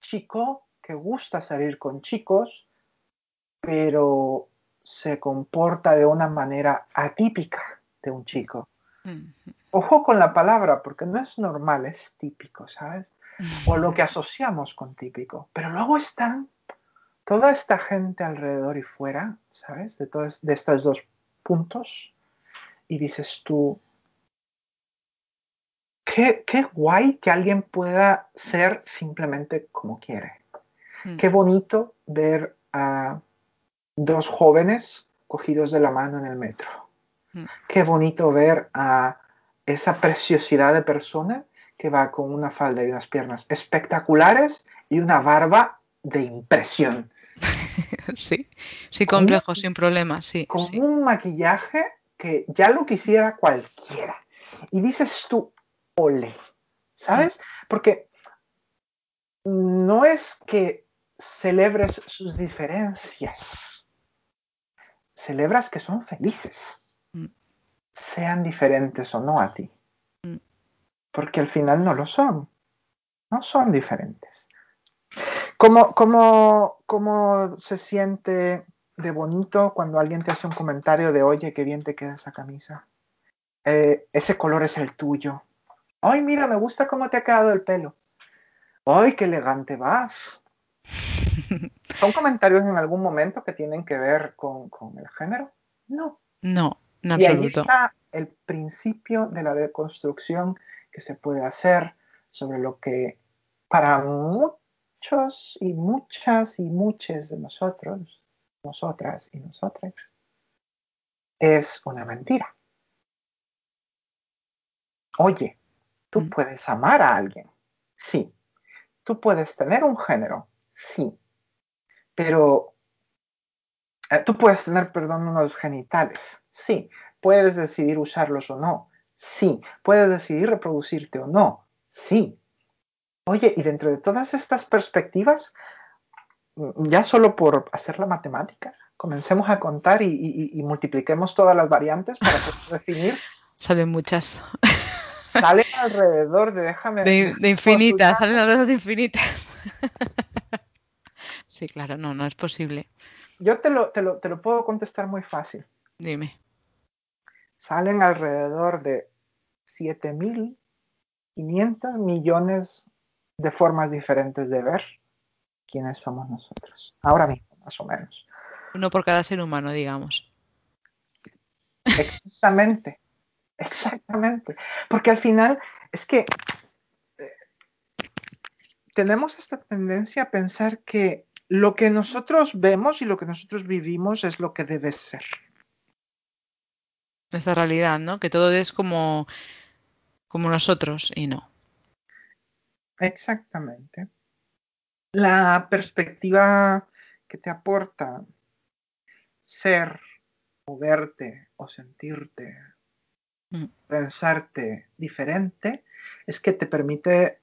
chico que gusta salir con chicos, pero se comporta de una manera atípica de un chico. Ojo con la palabra, porque no es normal, es típico, ¿sabes? O lo que asociamos con típico. Pero luego están toda esta gente alrededor y fuera, ¿sabes? De, todos, de estos dos puntos. Y dices tú, qué, qué guay que alguien pueda ser simplemente como quiere. Mm. Qué bonito ver a dos jóvenes cogidos de la mano en el metro. Qué bonito ver a esa preciosidad de persona que va con una falda y unas piernas espectaculares y una barba de impresión. sí, sí, complejo, sin problemas, sí. Con un maquillaje que ya lo quisiera cualquiera. Y dices tú, ole, ¿sabes? Porque no es que celebres sus diferencias, celebras que son felices sean diferentes o no a ti. Mm. Porque al final no lo son. No son diferentes. ¿Cómo, cómo, se siente de bonito cuando alguien te hace un comentario de, oye, qué bien te queda esa camisa? Eh, ese color es el tuyo. Ay, mira, me gusta cómo te ha quedado el pelo. Ay, qué elegante vas. ¿Son comentarios en algún momento que tienen que ver con, con el género? No. No y ahí está el principio de la deconstrucción que se puede hacer sobre lo que para muchos y muchas y muchas de nosotros, nosotras y nosotras, es una mentira. Oye, tú mm. puedes amar a alguien, sí. Tú puedes tener un género, sí. Pero eh, tú puedes tener, perdón, unos genitales, Sí. ¿Puedes decidir usarlos o no? Sí. ¿Puedes decidir reproducirte o no? Sí. Oye, y dentro de todas estas perspectivas, mm, ya solo por hacer la matemática, comencemos a contar y, multipliquemos todas las variantes para definir. Salen muchas. Salen alrededor de, déjame. De, de infinitas, salen alrededor de infinitas. sí, claro, no, no es posible. Yo te lo, te lo puedo contestar muy fácil. Dime salen alrededor de 7.500 millones de formas diferentes de ver quiénes somos nosotros. Ahora mismo, más o menos. Uno por cada ser humano, digamos. Exactamente, exactamente. Porque al final es que eh, tenemos esta tendencia a pensar que lo que nosotros vemos y lo que nosotros vivimos es lo que debe ser. Nuestra realidad, ¿no? Que todo es como, como nosotros y no. Exactamente. La perspectiva que te aporta ser o verte o sentirte, mm. pensarte diferente, es que te permite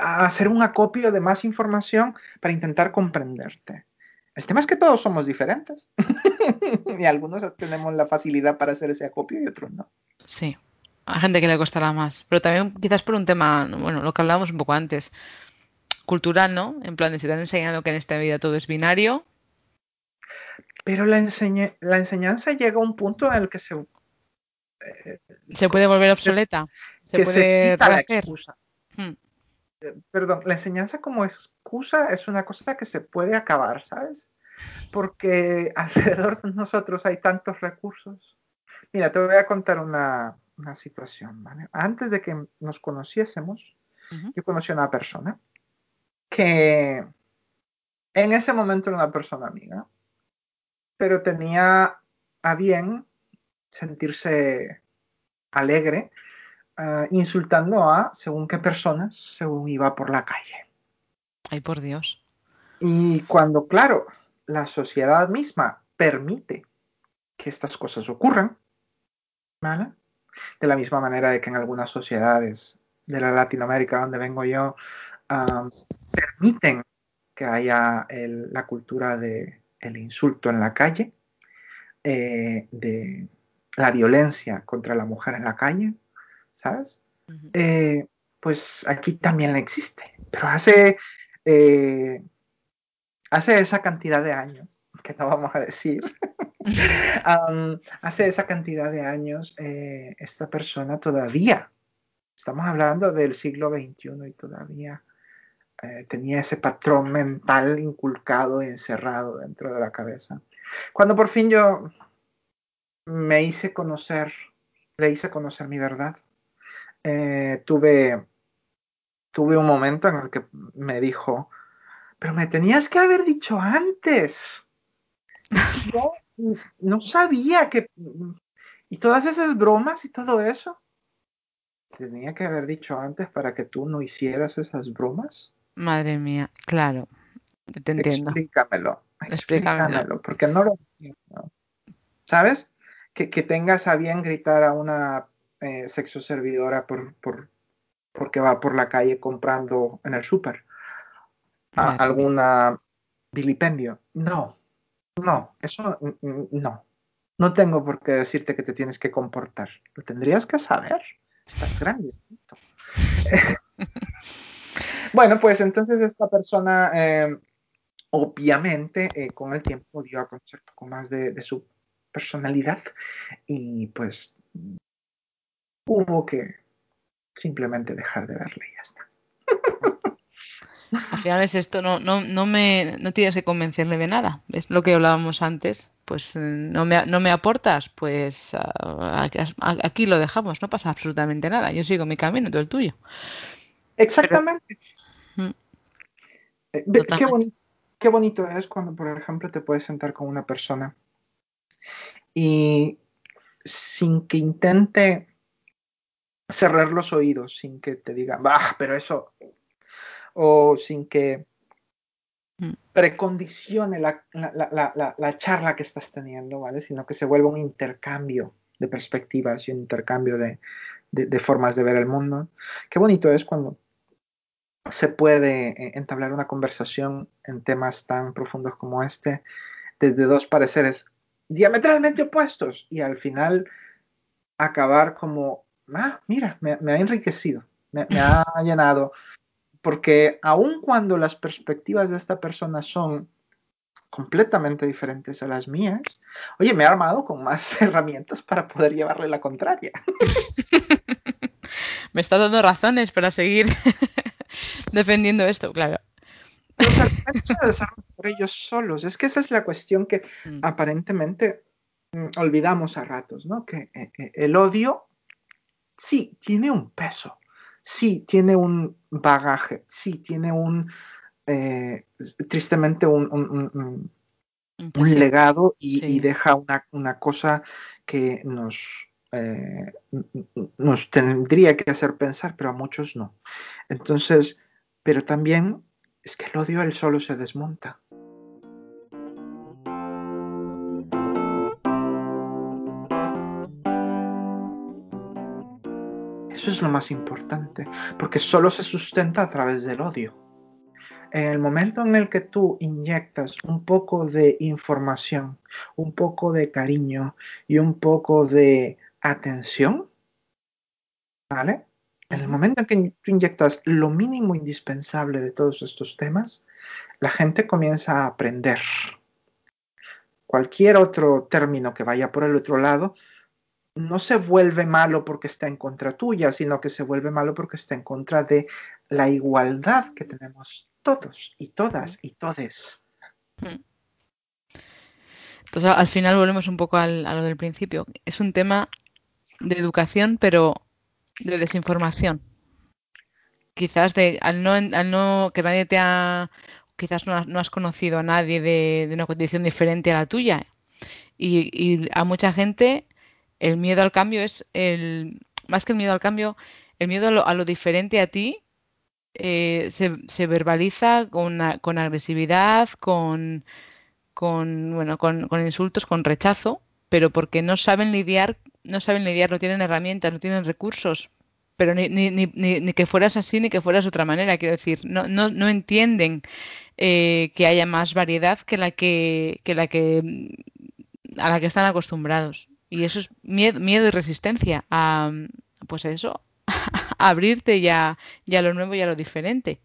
hacer un acopio de más información para intentar comprenderte. El tema es que todos somos diferentes y algunos tenemos la facilidad para hacer ese acopio y otros no. Sí, hay gente que le costará más, pero también quizás por un tema, bueno, lo que hablábamos un poco antes, cultural, ¿no? En plan, de si te han enseñado que en esta vida todo es binario. Pero la, la enseñanza llega a un punto en el que se... Eh, se puede volver obsoleta. Se puede la excusa. Hmm. Eh, perdón, la enseñanza como excusa es una cosa que se puede acabar, ¿sabes? Porque alrededor de nosotros hay tantos recursos. Mira, te voy a contar una, una situación, ¿vale? Antes de que nos conociésemos, yo conocí a una persona que en ese momento era una persona amiga, pero tenía a bien sentirse alegre, uh, insultando a según qué personas según iba por la calle. Ay, por Dios. Y cuando, claro, la sociedad misma permite que estas cosas ocurran, ¿vale? De la misma manera de que en algunas sociedades de la Latinoamérica donde vengo yo permiten que haya la cultura del el insulto en la calle, eh, de la violencia contra la mujer en la calle, ¿sabes? Eh, pues aquí también existe, pero hace, eh, hace esa cantidad de años, que no vamos a decir, hace esa cantidad de años, eh, esta persona todavía, estamos hablando del siglo XXI y todavía eh, tenía ese patrón mental inculcado y encerrado dentro de la cabeza. Cuando por fin yo me hice conocer, le hice conocer mi verdad, eh, tuve, tuve un momento en el que me dijo, pero me tenías que haber dicho antes. Yo no sabía que... Y todas esas bromas y todo eso. Tenía que haber dicho antes para que tú no hicieras esas bromas. Madre mía, claro. Te entiendo. Explícamelo. Explícamelo. porque no lo entiendo. ¿Sabes? Que, tengas a bien gritar a una eh, sexo servidora por, por, porque va por la calle comprando en el súper alguna vilipendio. No, no, eso no. No tengo por qué decirte que te tienes que comportar. Lo tendrías que saber. Estás grande. bueno, pues entonces esta persona, eh, obviamente, eh, con el tiempo dio a conocer un poco más de, su personalidad y pues hubo que simplemente dejar de verle y ya está. Al final es esto, no, no, no, me, no tienes que convencerle de nada. Es lo que hablábamos antes. Pues eh, no me, no me aportas, pues aquí lo dejamos, no pasa absolutamente nada. Yo sigo mi camino, tú el tuyo. Exactamente. Mm. Qué, bonito es cuando, por ejemplo, te puedes sentar con una persona y sin que intente cerrar los oídos, sin que te diga, bah, pero eso o sin que mm. precondicione la, la, charla que estás teniendo, ¿vale? Sino que se vuelva un intercambio de perspectivas y un intercambio de, de, formas de ver el mundo. Qué bonito es cuando se puede eh, entablar una conversación en temas tan profundos como este desde dos pareceres diametralmente opuestos y al final acabar como, ah, mira, me, ha enriquecido, me, me ha llenado, porque aun cuando las perspectivas de esta persona son completamente diferentes a las mías, oye, me he armado con más herramientas para poder llevarle la contraria. me está dando razones para seguir defendiendo esto, claro. se por ellos solos. Es que esa es la cuestión que mm. aparentemente mm, olvidamos a ratos, ¿no? Que eh, eh, el odio sí tiene un peso, sí tiene un bagaje, sí tiene un, eh, tristemente, un, legado y, deja una, cosa que nos, nos tendría que hacer pensar, pero a muchos no. Entonces, pero también es que el odio él solo se desmonta. Eso es lo más importante, porque solo se sustenta a través del odio. En el momento en el que tú inyectas un poco de información, un poco de cariño y un poco de atención, ¿vale? En el momento en que tú inyectas lo mínimo indispensable de todos estos temas, la gente comienza a aprender. Cualquier otro término que vaya por el otro lado no se vuelve malo porque está en contra tuya, sino que se vuelve malo porque está en contra de la igualdad que tenemos todos y todas y todes. Hmm. Entonces, al final volvemos un poco a lo del principio. Es un tema de educación, pero de desinformación. Quizás de, al no, al no que nadie te ha, quizás no, no has conocido a nadie de, una condición diferente a la tuya. Y, a mucha gente el miedo al cambio es el, más que el miedo al cambio, el miedo a lo, diferente a ti eh, se, verbaliza con, agresividad, con, bueno, con, insultos, con rechazo, pero porque no saben lidiar no saben lidiar, no tienen herramientas, no tienen recursos, pero ni, ni, ni, ni que fueras así ni que fueras de otra manera, quiero decir, no, no, no entienden eh, que haya más variedad que la que la que a la que están acostumbrados. Y eso es miedo, y resistencia a pues eso, a abrirte ya, ya a lo nuevo y a lo diferente.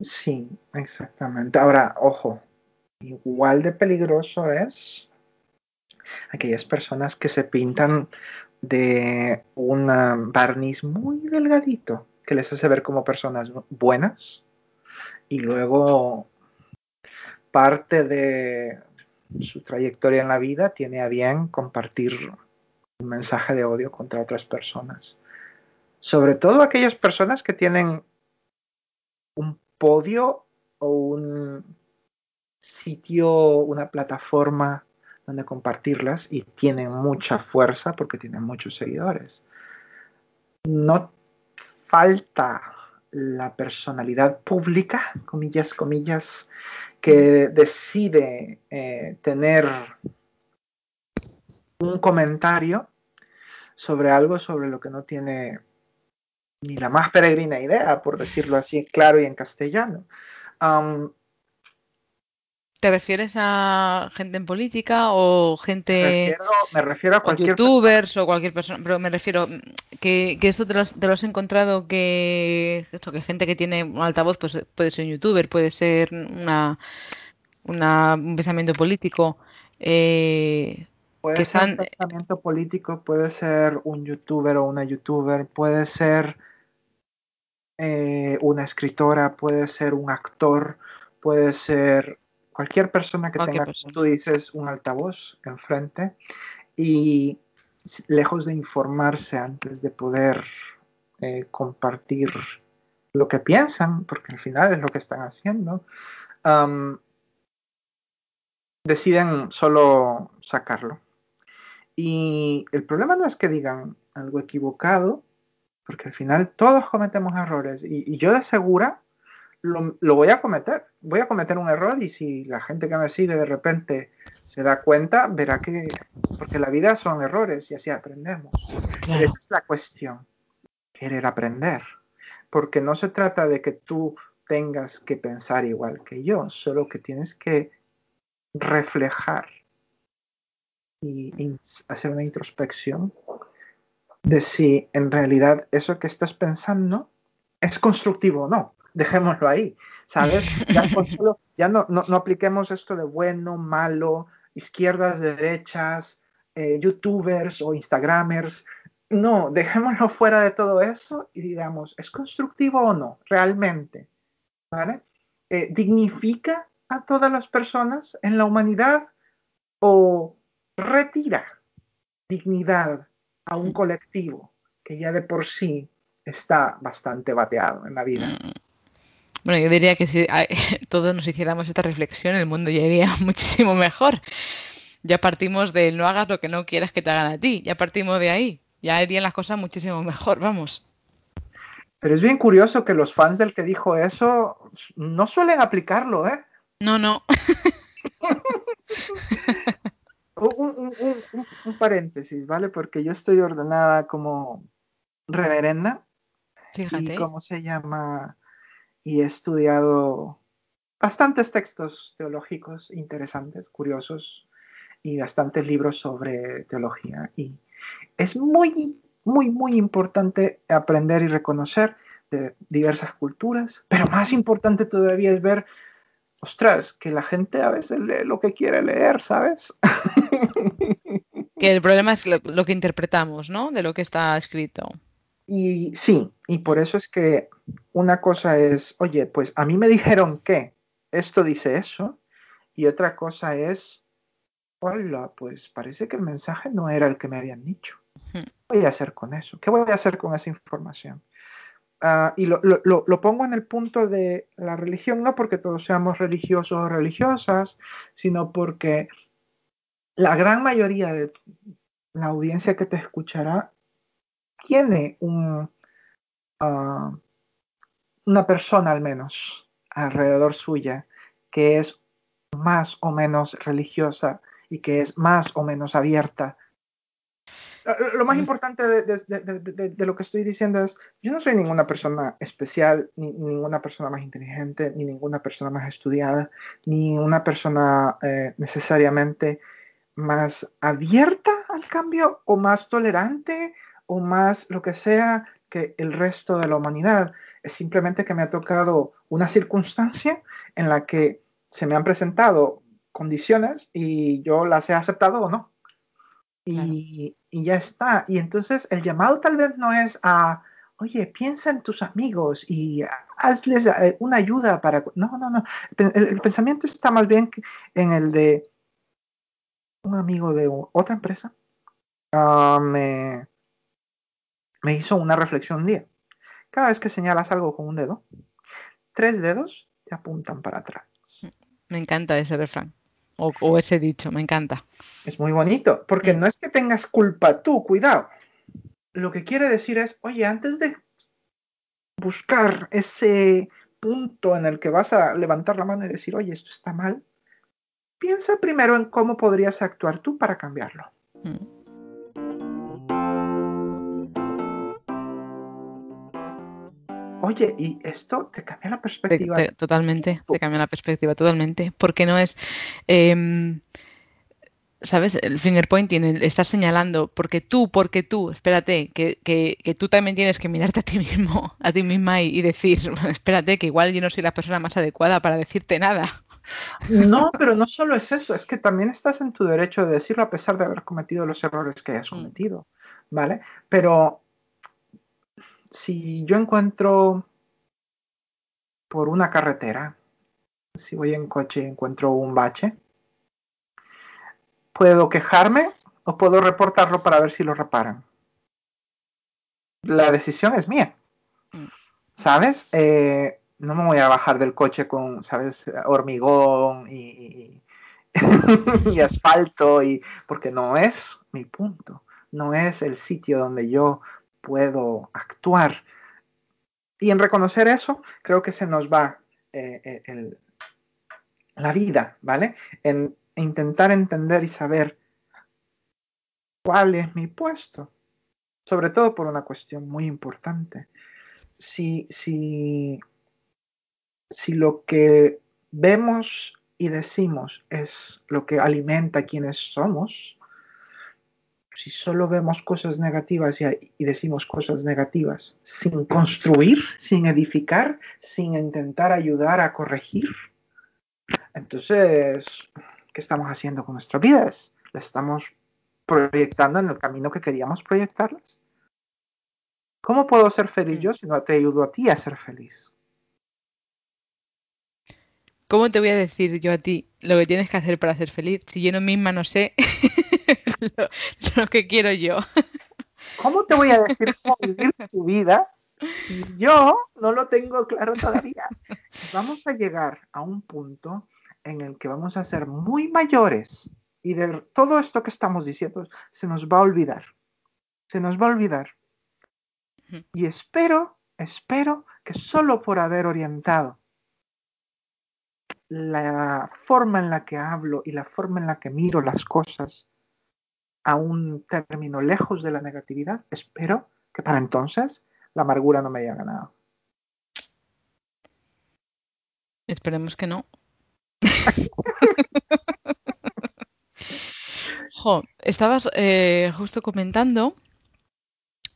Sí, exactamente. Ahora, ojo, igual de peligroso es aquellas personas que se pintan de un barniz muy delgadito que les hace ver como personas buenas y luego parte de su trayectoria en la vida tiene a bien compartir un mensaje de odio contra otras personas. Sobre todo aquellas personas que tienen un podio o un sitio, una plataforma donde compartirlas y tienen mucha fuerza porque tienen muchos seguidores. No falta la personalidad pública, comillas, comillas, que decide eh, tener un comentario sobre algo sobre lo que no tiene ni la más peregrina idea, por decirlo así, claro y en castellano. ¿Te refieres a gente en política o gente... Me refiero, a cualquier youtubers o cualquier persona, pero me refiero que, que esto te lo, has, encontrado que esto que gente que tiene un altavoz pues puede ser un youtuber, puede ser una, un pensamiento político. Eh, puede ser un pensamiento político, puede ser un youtuber o una youtuber, puede ser eh, una escritora, puede ser un actor, puede ser cualquier persona que tenga, tú dices, un altavoz enfrente y lejos de informarse antes de poder eh, compartir lo que piensan, porque al final es lo que están haciendo, deciden solo sacarlo. Y el problema no es que digan algo equivocado, porque al final todos cometemos errores. Y, y yo de segura lo, voy a cometer. Voy a cometer un error y si la gente que me sigue de repente se da cuenta, verá que, porque la vida son errores y así aprendemos. esa es la cuestión, querer aprender. Porque no se trata de que tú tengas que pensar igual que yo, solo que tienes que reflejar y hacer una introspección de si en realidad eso que estás pensando es constructivo o no dejémoslo ahí, ¿sabes? Ya, no, no, apliquemos esto de bueno, malo, izquierdas, derechas, eh, youtubers o instagramers. No, dejémoslo fuera de todo eso y digamos, ¿es constructivo o no? Realmente, ¿vale? Eh, ¿Dignifica a todas las personas en la humanidad o retira dignidad a un colectivo que ya de por sí está bastante bateado en la vida. Bueno, yo diría que si todos nos hiciéramos esta reflexión, el mundo ya iría muchísimo mejor. Ya partimos del no hagas lo que no quieras que te hagan a ti, ya partimos de ahí, ya irían las cosas muchísimo mejor, vamos. Pero es bien curioso que los fans del que dijo eso no suelen aplicarlo, ¿eh? No, no. un, paréntesis, ¿vale? Porque yo estoy ordenada como reverenda. Fíjate. Y cómo se llama. Y he estudiado bastantes textos teológicos interesantes, curiosos, y bastantes libros sobre teología. Y es muy, muy, muy importante aprender y reconocer de diversas culturas, pero más importante todavía es ver ostras, que la gente a veces lee lo que quiere leer, ¿sabes? Que el problema es lo, que interpretamos, ¿no? De lo que está escrito. Y sí, y por eso es que una cosa es, oye, pues a mí me dijeron que esto dice eso, y otra cosa es, hola, pues parece que el mensaje no era el que me habían dicho. ¿Qué voy a hacer con eso? ¿Qué voy a hacer con esa información? Ah, y lo, pongo en el punto de la religión, no porque todos seamos religiosos o religiosas, sino porque la gran mayoría de la audiencia que te escuchará tiene un, ah, una persona al menos alrededor suya que es más o menos religiosa y que es más o menos abierta. Lo más importante de, lo que estoy diciendo es, yo no soy ninguna persona especial, ni, ninguna persona más inteligente, ni ninguna persona más estudiada, ni una persona eh, necesariamente más abierta al cambio o más tolerante o más lo que sea que el resto de la humanidad. Es simplemente que me ha tocado una circunstancia en la que se me han presentado condiciones y yo las he aceptado o no. Y, ya está. Y entonces el llamado tal vez no es a, oye, piensa en tus amigos y hazles eh, una ayuda para... No, no, no. El, pensamiento está más bien en el de un amigo de otra empresa. Ah, me, me hizo una reflexión un día. Cada vez que señalas algo con un dedo, tres dedos te apuntan para atrás. Me encanta ese refrán o ese dicho, me encanta. Es muy bonito, porque no es que tengas culpa tú, cuidado. Lo que quiere decir es, oye, antes de buscar ese punto en el que vas a levantar la mano y decir, oye, esto está mal, piensa primero en cómo podrías actuar tú para cambiarlo. Mm. Oye, y esto te cambia la perspectiva. totalmente, te cambia la perspectiva, totalmente. Porque no es. Em, ¿sabes? El finger pointing, estar señalando, porque tú, porque tú, espérate, que, que, tú también tienes que mirarte a ti mismo, a ti misma y, decir, espérate, que igual yo no soy la persona más adecuada para decirte nada. No, pero no solo es eso, es que también estás en tu derecho de decirlo a pesar de haber cometido los errores que hayas mm. cometido, ¿vale? Pero si yo encuentro por una carretera, si voy en coche y encuentro un bache, ¿Puedo quejarme o puedo reportarlo para ver si lo reparan? La decisión es mía. Mm. ¿Sabes? Eh, no me voy a bajar del coche con, ¿sabes? Hormigón y, y, asfalto, y, porque no es mi punto. No es el sitio donde yo puedo actuar. Y en reconocer eso, creo que se nos va eh, eh, la vida, ¿vale? En intentar entender y saber cuál es mi puesto, sobre todo por una cuestión muy importante. Si, si, si lo que vemos y decimos es lo que alimenta quienes somos, si solo vemos cosas negativas y, decimos cosas negativas sin construir, sin edificar, sin intentar ayudar a corregir, entonces, ¿qué estamos haciendo con nuestras vidas? ¿La estamos proyectando en el camino que queríamos proyectarlas? ¿Cómo puedo ser feliz yo si no te ayudo a ti a ser feliz? ¿Cómo te voy a decir yo a ti lo que tienes que hacer para ser feliz si yo no misma no sé lo, que quiero yo? ¿Cómo te voy a decir cómo vivir tu vida si yo no lo tengo claro todavía? Vamos a llegar a un punto en el que vamos a ser muy mayores y de todo esto que estamos diciendo se nos va a olvidar. Se nos va a olvidar. Y espero, espero que solo por haber orientado la forma en la que hablo y la forma en la que miro las cosas a un término lejos de la negatividad, espero que para entonces la amargura no me haya ganado. Esperemos que no. estabas eh, justo comentando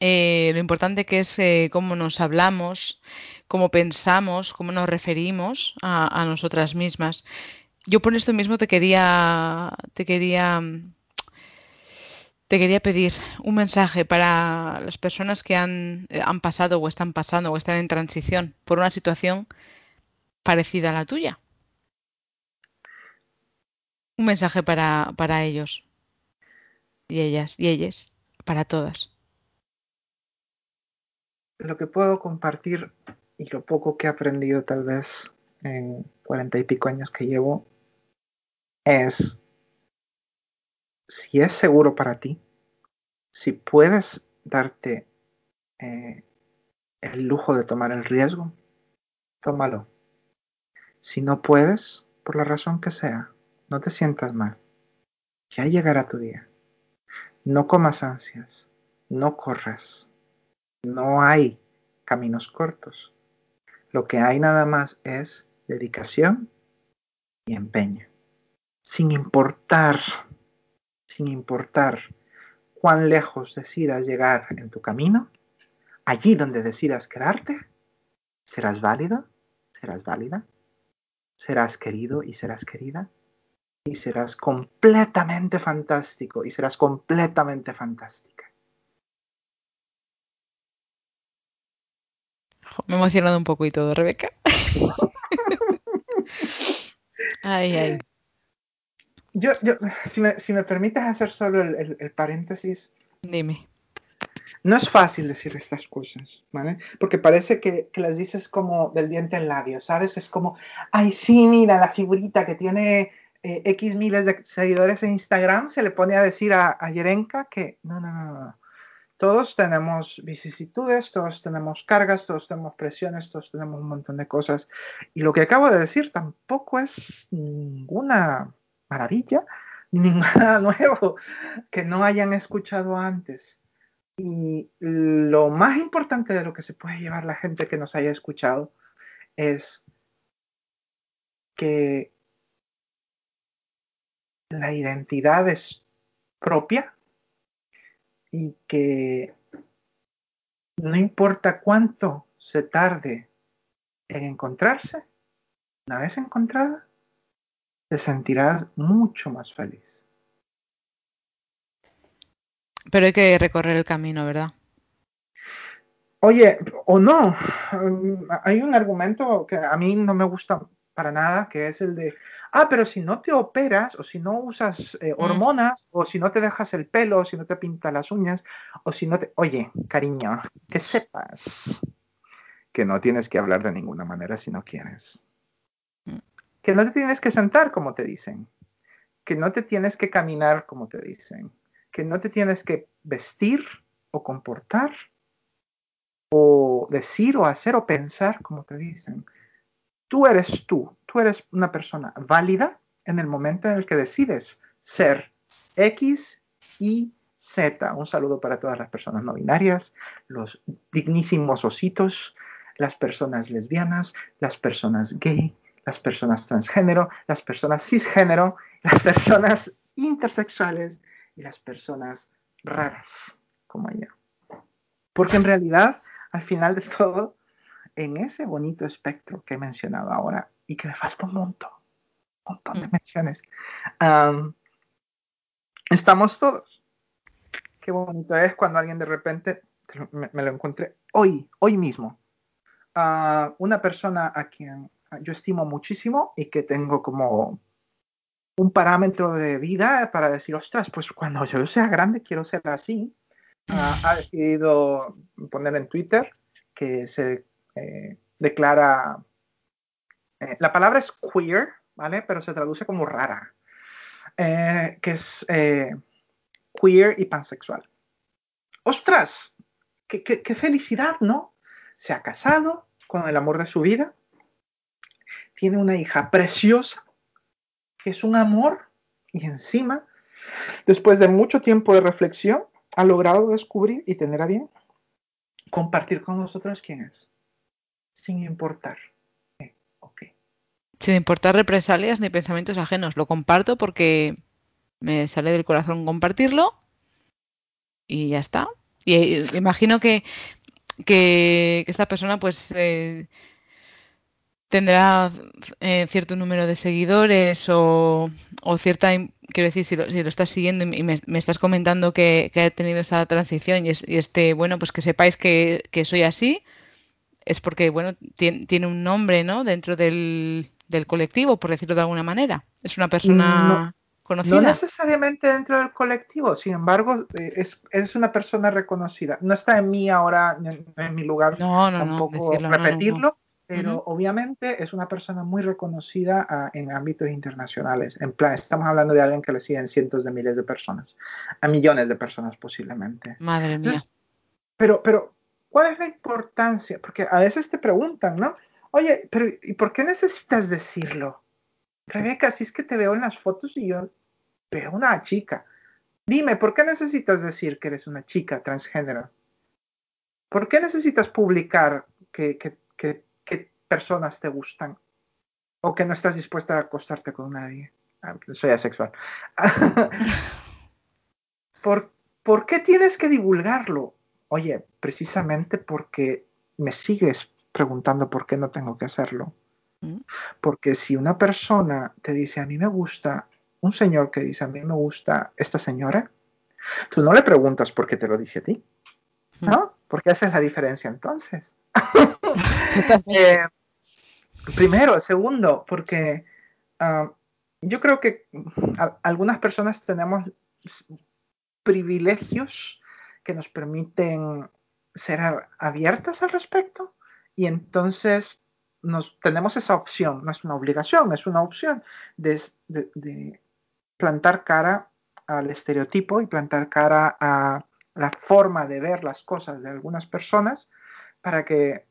eh, lo importante que es eh, cómo nos hablamos, cómo pensamos, cómo nos referimos a, nosotras mismas. Yo por esto mismo te quería, te quería, te quería pedir un mensaje para las personas que han, han pasado o están pasando o están en transición por una situación parecida a la tuya. Un mensaje para, para ellos y ellas y ellas, para todas lo que puedo compartir y lo poco que he aprendido tal vez en cuarenta y pico años que llevo es si es seguro para ti, si puedes darte eh, el lujo de tomar el riesgo, tómalo. Si no puedes, por la razón que sea, no te sientas mal. Ya llegará tu día. No comas ansias, no corras, no hay caminos cortos. Lo que hay nada más es dedicación y empeño. Sin importar, sin importar cuán lejos decidas llegar en tu camino, allí donde decidas quedarte, serás válido, serás válida, serás querido y serás querida, y serás completamente fantástico y serás completamente fantástica. Me he emocionado un poco y todo, Rebeca. ay, ay. Yo, yo, si me, si me permites hacer solo el, el, paréntesis. Dime. No es fácil decir estas cosas, ¿vale? Porque parece que, que, las dices como del diente al labio, ¿sabes? Es como, ay, sí, mira, la figurita que tiene eh, X miles de seguidores en Instagram se le pone a decir a, a Yerenka que, no, no, no, no, todos tenemos vicisitudes, todos tenemos cargas, todos tenemos presiones, todos tenemos un montón de cosas. Y lo que acabo de decir tampoco es ninguna maravilla, ni nada nuevo que no hayan escuchado antes. Y lo más importante de lo que se puede llevar la gente que nos haya escuchado es que la identidad es propia, y que no importa cuánto se tarde en encontrarse, una vez encontrada, te sentirás mucho más feliz. Pero hay que recorrer el camino, ¿verdad? Oye, o no, hay un argumento que a mí no me gusta para nada, que es el de, ah, pero si no te operas o si no usas eh, mm. hormonas o si no te dejas el pelo o si no te pintas las uñas o si no te... Oye, cariño, que sepas que no tienes que hablar de ninguna manera si no quieres. Que no te tienes que sentar como te dicen. Que no te tienes que caminar como te dicen. Que no te tienes que vestir o comportar o decir o hacer o pensar como te dicen tú eres tú, tú eres una persona válida en el momento en el que decides ser X, Y, Z. Un saludo para todas las personas no binarias, los dignísimos ositos, las personas lesbianas, las personas gay, las personas transgénero, las personas cisgénero, las personas intersexuales y las personas raras como ella. Porque en realidad, al final de todo, en ese bonito espectro que he mencionado ahora y que me falta un montón, un montón de mm. menciones, estamos todos. Qué bonito es cuando alguien de repente, me, lo encontré hoy, hoy mismo, una persona a quien yo estimo muchísimo y que tengo como un parámetro de vida para decir, ostras, pues cuando yo sea grande quiero ser así. ha decidido poner en Twitter que se eh, declara, eh, la palabra es queer, ¿vale? Pero se traduce como rara, eh, que es queer y pansexual. ¡Ostras! Qué, qué, felicidad, ¿no? Se ha casado con el amor de su vida, tiene una hija preciosa, que es un amor, y encima, después de mucho tiempo de reflexión, ha logrado descubrir y tener a bien compartir con nosotros quién es sin importar. Sin importar represalias ni pensamientos ajenos. Lo comparto porque me sale del corazón compartirlo y ya está. Y eh, imagino que, que, esta persona pues eh, tendrá eh, cierto número de seguidores o, cierta, quiero decir, si lo, si lo estás siguiendo y me, estás comentando que, ha tenido esa transición y, este, bueno, pues que sepáis que, que soy así, es porque, bueno, tiene, un nombre, ¿no? Dentro del, colectivo, por decirlo de alguna manera. Es una persona conocida. No necesariamente dentro del colectivo, sin embargo, eh, es, es una persona reconocida. No está en mí ahora, en, mi lugar, no, tampoco repetirlo, pero obviamente es una persona muy reconocida ah, en ámbitos internacionales. En plan, estamos hablando de alguien que le siguen cientos de miles de personas, a millones de personas posiblemente. Madre mía. pero, pero ¿Cuál es la importancia? Porque a veces te preguntan, ¿no? Oye, pero ¿y por qué necesitas decirlo? Rebeca, si es que te veo en las fotos y yo veo una chica. Dime, ¿por qué necesitas decir que eres una chica transgénero? ¿Por qué necesitas publicar que, personas te gustan? ¿O que no estás dispuesta a acostarte con nadie? Ah, soy asexual. ¿Por, ¿Por qué tienes que divulgarlo? Oye, precisamente porque me sigues preguntando por qué no tengo que hacerlo. Mm. Porque si una persona te dice, a mí me gusta, un señor que dice, a mí me gusta esta señora, tú no le preguntas por qué te lo dice a ti, mm. ¿no? Porque esa es la diferencia entonces. Eh, primero, segundo, porque ah, yo creo que algunas personas tenemos privilegios que nos permiten ser abiertas al respecto y entonces nos, tenemos esa opción, no es una obligación, es una opción de, plantar cara al estereotipo y plantar cara a la forma de ver las cosas de algunas personas para que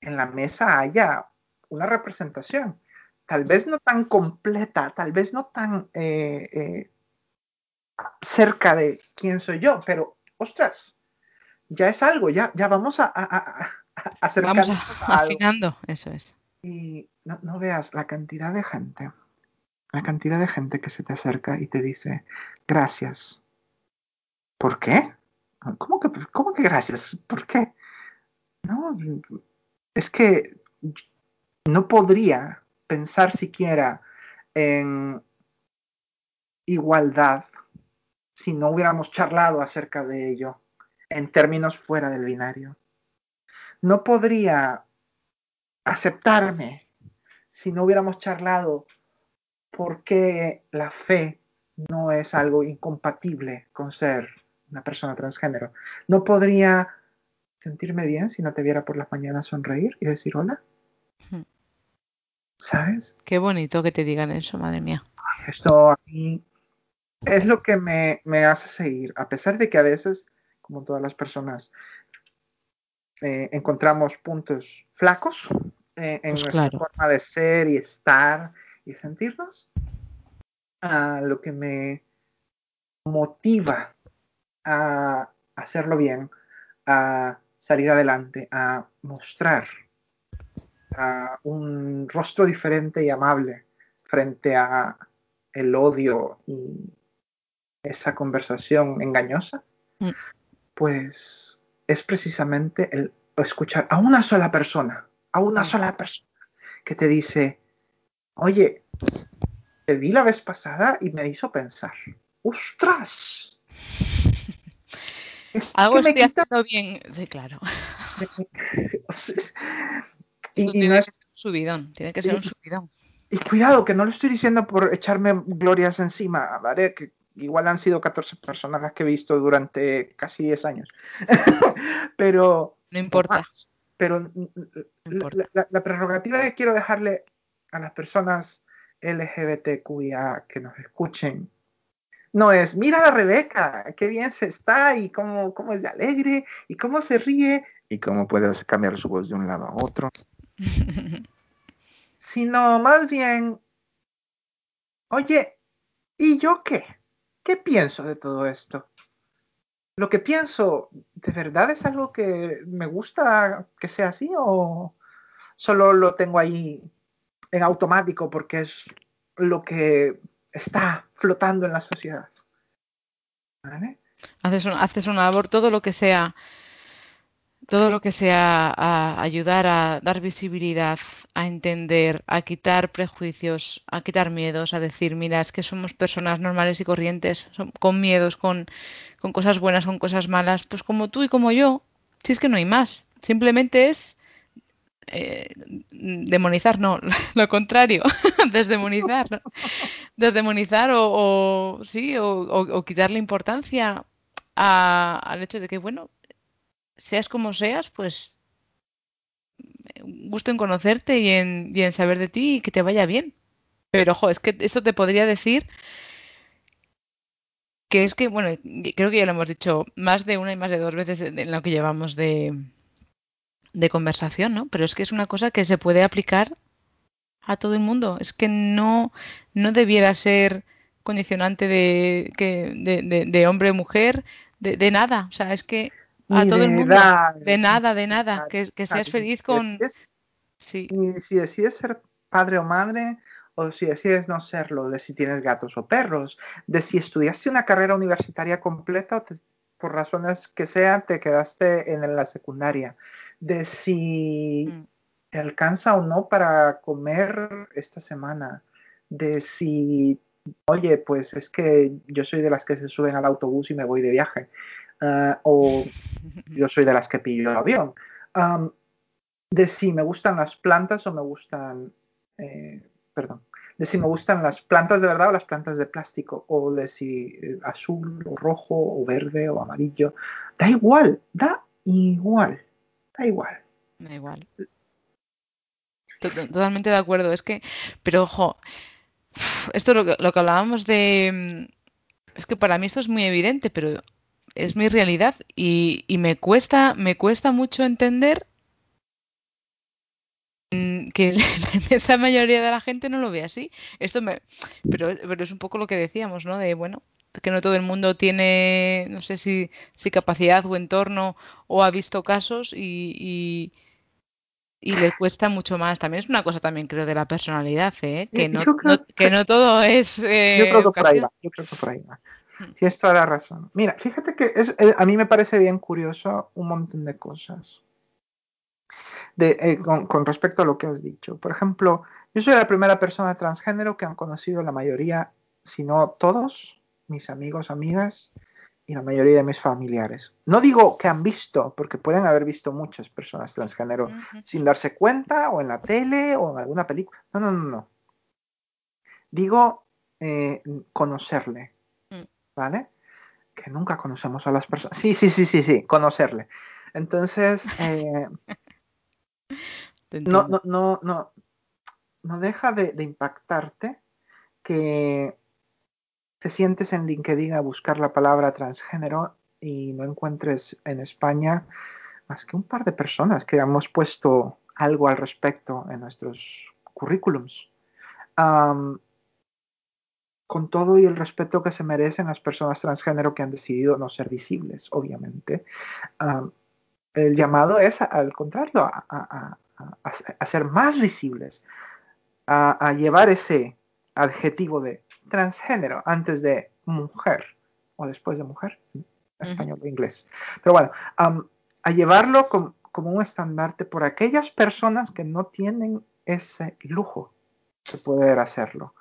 en la mesa haya una representación, tal vez no tan completa, tal vez no tan eh, eh, cerca de quién soy yo, pero ostras, ya es algo, ya, ya vamos a, a, Vamos afinando, eso es. Y no, veas la cantidad de gente, la cantidad de gente que se te acerca y te dice, gracias. ¿Por qué? ¿Cómo que, cómo que gracias? ¿Por qué? No, es que no podría pensar siquiera en igualdad si no hubiéramos charlado acerca de ello en términos fuera del binario. No podría aceptarme si no hubiéramos charlado por qué la fe no es algo incompatible con ser una persona transgénero. No podría sentirme bien si no te viera por las mañanas sonreír y decir hola. ¿Sabes? Qué bonito que te digan eso, madre mía. Esto a mí es lo que me, hace seguir, a pesar de que a veces, como todas las personas, eh, encontramos puntos flacos eh, en pues nuestra forma de ser y estar y sentirnos. lo que me motiva a hacerlo bien, a salir adelante, a mostrar a un rostro diferente y amable frente a el odio y esa conversación engañosa, mm. pues es precisamente el escuchar a una sola persona, a una mm. sola persona, que te dice, oye, te vi la vez pasada y me hizo pensar, ¡ostras! Algo estoy haciendo bien, sí, claro. y, no es un subidón, tiene que ser un subidón. Y cuidado, que no lo estoy diciendo por echarme glorias encima, ¿vale? Que igual han sido 14 personas las que he visto durante casi 10 años. pero... No importa. pero La, prerrogativa que quiero dejarle a las personas LGBTQIA que nos escuchen no es, mira a Rebeca, qué bien se está y cómo, cómo es de alegre y cómo se ríe y cómo puede cambiar su voz de un lado a otro. sino más bien, oye, ¿y yo qué? ¿Qué pienso de todo esto? Lo que pienso, ¿de verdad es algo que me gusta que sea así o solo lo tengo ahí en automático porque es lo que está flotando en la sociedad? Haces, un, haces labor, todo lo que sea todo lo que sea a ayudar a dar visibilidad, a entender, a quitar prejuicios, a quitar miedos, a decir, mira, es que somos personas normales y corrientes, con miedos, con, con cosas buenas, con cosas malas, pues como tú y como yo, si es que no hay más, simplemente es eh, demonizar, no, lo contrario, desdemonizar, desdemonizar o, sí, o, o, quitarle importancia al hecho de que, bueno, seas como seas, pues gusto en conocerte y en, y en saber de ti y que te vaya bien. Pero, ojo, es que esto te podría decir que es que, bueno, creo que ya lo hemos dicho más de una y más de dos veces en lo que llevamos de, de conversación, ¿no? Pero es que es una cosa que se puede aplicar a todo el mundo. Es que no, no debiera ser condicionante de, que, de, de, hombre o mujer, de, de, nada. O sea, es que a todo el mundo. de nada, de nada. Que, seas feliz con. sí. si decides ser padre o madre, o si decides no serlo, de si tienes gatos o perros, de si estudiaste una carrera universitaria completa o por razones que sean te quedaste en la secundaria, de si mm. te alcanza o no para comer esta semana, de si, oye, pues es que yo soy de las que se suben al autobús y me voy de viaje. Ah, o yo soy de las que pillo el avión. de si me gustan las plantas o me gustan, eh, perdón, de si me gustan las plantas de verdad o las plantas de plástico, o de si eh, azul o rojo o verde o amarillo. Da igual, da igual, da igual. Da igual. Totalmente de acuerdo. Es que, pero ojo, esto lo que, lo que hablábamos de... Es que para mí esto es muy evidente, pero es mi realidad y, me cuesta, me cuesta mucho entender que la inmensa mayoría de la gente no lo ve así. Esto me, pero, pero es un poco lo que decíamos, ¿no? De bueno, que no todo el mundo tiene, no sé si, si capacidad o entorno o ha visto casos y, y, le cuesta mucho más. También es una cosa también creo de la personalidad, ¿eh? que, no, que, no todo es... Eh, yo creo que por ahí va, yo creo que por ahí va. Tienes toda la razón. Mira, fíjate que eh, a mí me parece bien curioso un montón de cosas. De, eh, con, respecto a lo que has dicho. Por ejemplo, yo soy la primera persona transgénero que han conocido la mayoría, si no todos, mis amigos, amigas y la mayoría de mis familiares. No digo que han visto, porque pueden haber visto muchas personas transgénero sin darse cuenta, o en la tele, o en alguna película. No, no, no, no. Digo eh, conocerle, ¿vale? Que nunca conocemos a las personas. Sí, sí, sí, sí, sí, conocerle. Entonces, eh, no, no, no, no, no deja de, impactarte que te sientes en LinkedIn a buscar la palabra transgénero y no encuentres en España más que un par de personas que hemos puesto algo al respecto en nuestros currículums con todo y el respeto que se merecen las personas transgénero que han decidido no ser visibles, obviamente. el llamado es, al contrario, a, ser más visibles, a, llevar ese adjetivo de transgénero antes de mujer o después de mujer, español o inglés. Pero bueno, a llevarlo como, un estandarte por aquellas personas que no tienen ese lujo de poder hacerlo.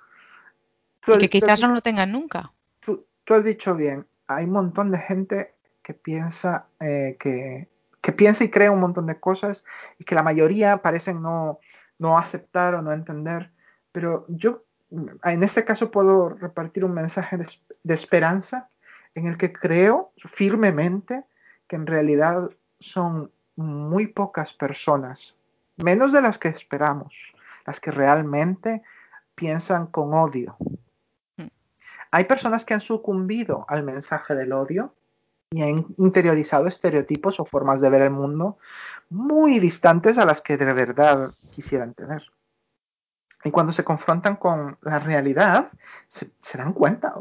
Y que quizás no lo tengan nunca. Tú, has dicho bien, hay un montón de gente que piensa eh, que, que, piensa y cree un montón de cosas y que la mayoría parecen no, no aceptar o no entender. Pero yo en este caso puedo repartir un mensaje de, esperanza en el que creo firmemente que en realidad son muy pocas personas, menos de las que esperamos, las que realmente piensan con odio. Hay personas que han sucumbido al mensaje del odio y han interiorizado estereotipos o formas de ver el mundo muy distantes a las que de verdad quisieran tener. Y cuando se confrontan con la realidad, se, dan cuenta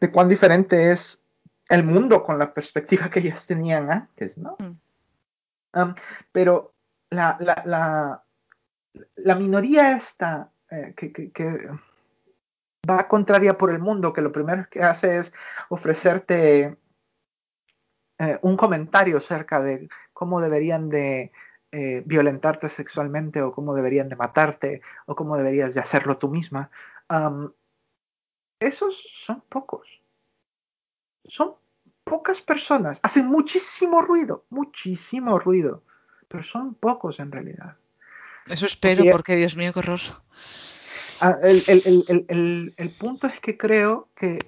de cuán diferente es el mundo con la perspectiva que ellos tenían antes, ¿no? Mm. pero la, la, minoría esta eh, que, va contraria por el mundo, que lo primero que hace es ofrecerte eh, un comentario acerca de cómo deberían de eh, violentarte sexualmente o cómo deberían de matarte o cómo deberías de hacerlo tú misma. esos son pocos. Son pocas personas. Hacen muchísimo ruido, muchísimo ruido, pero son pocos en realidad. Eso espero, porque, Dios mío, qué horror. Ah, el, el punto es que creo que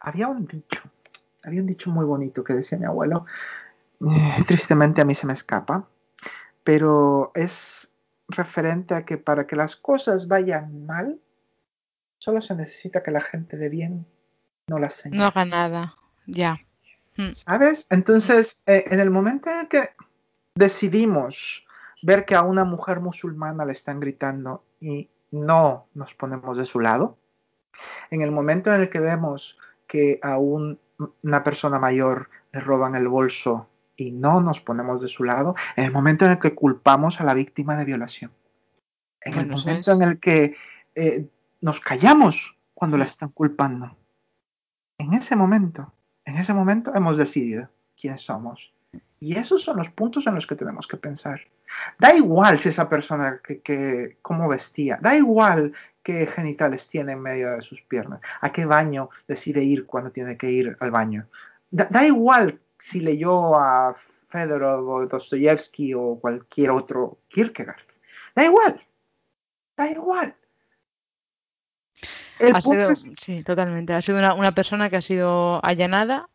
había un dicho, había un dicho muy bonito que decía mi abuelo, eh, tristemente a mí se me escapa, pero es referente a que para que las cosas vayan mal, solo se necesita que la gente de bien no las señale. No haga nada, ya. Mm. ¿Sabes? Entonces, eh, en el momento en el que decidimos ver que a una mujer musulmana le están gritando y no nos ponemos de su lado, en el momento en el que vemos que a una persona mayor le roban el bolso y no nos ponemos de su lado en el momento en el que culpamos a la víctima de violación. En el momento en el que eh, nos callamos cuando la están culpando. En ese momento, en ese momento hemos decidido quién somos. Y esos son los puntos en los que tenemos que pensar. Da igual si esa persona que, que cómo vestía, da igual qué genitales tiene en medio de sus piernas, a qué baño decide ir cuando tiene que ir al baño. da igual si leyó a Fedorov o Dostoyevsky o cualquier otro Kierkegaard. Da igual, da igual. Sí, totalmente. Ha sido una, persona que ha sido allanada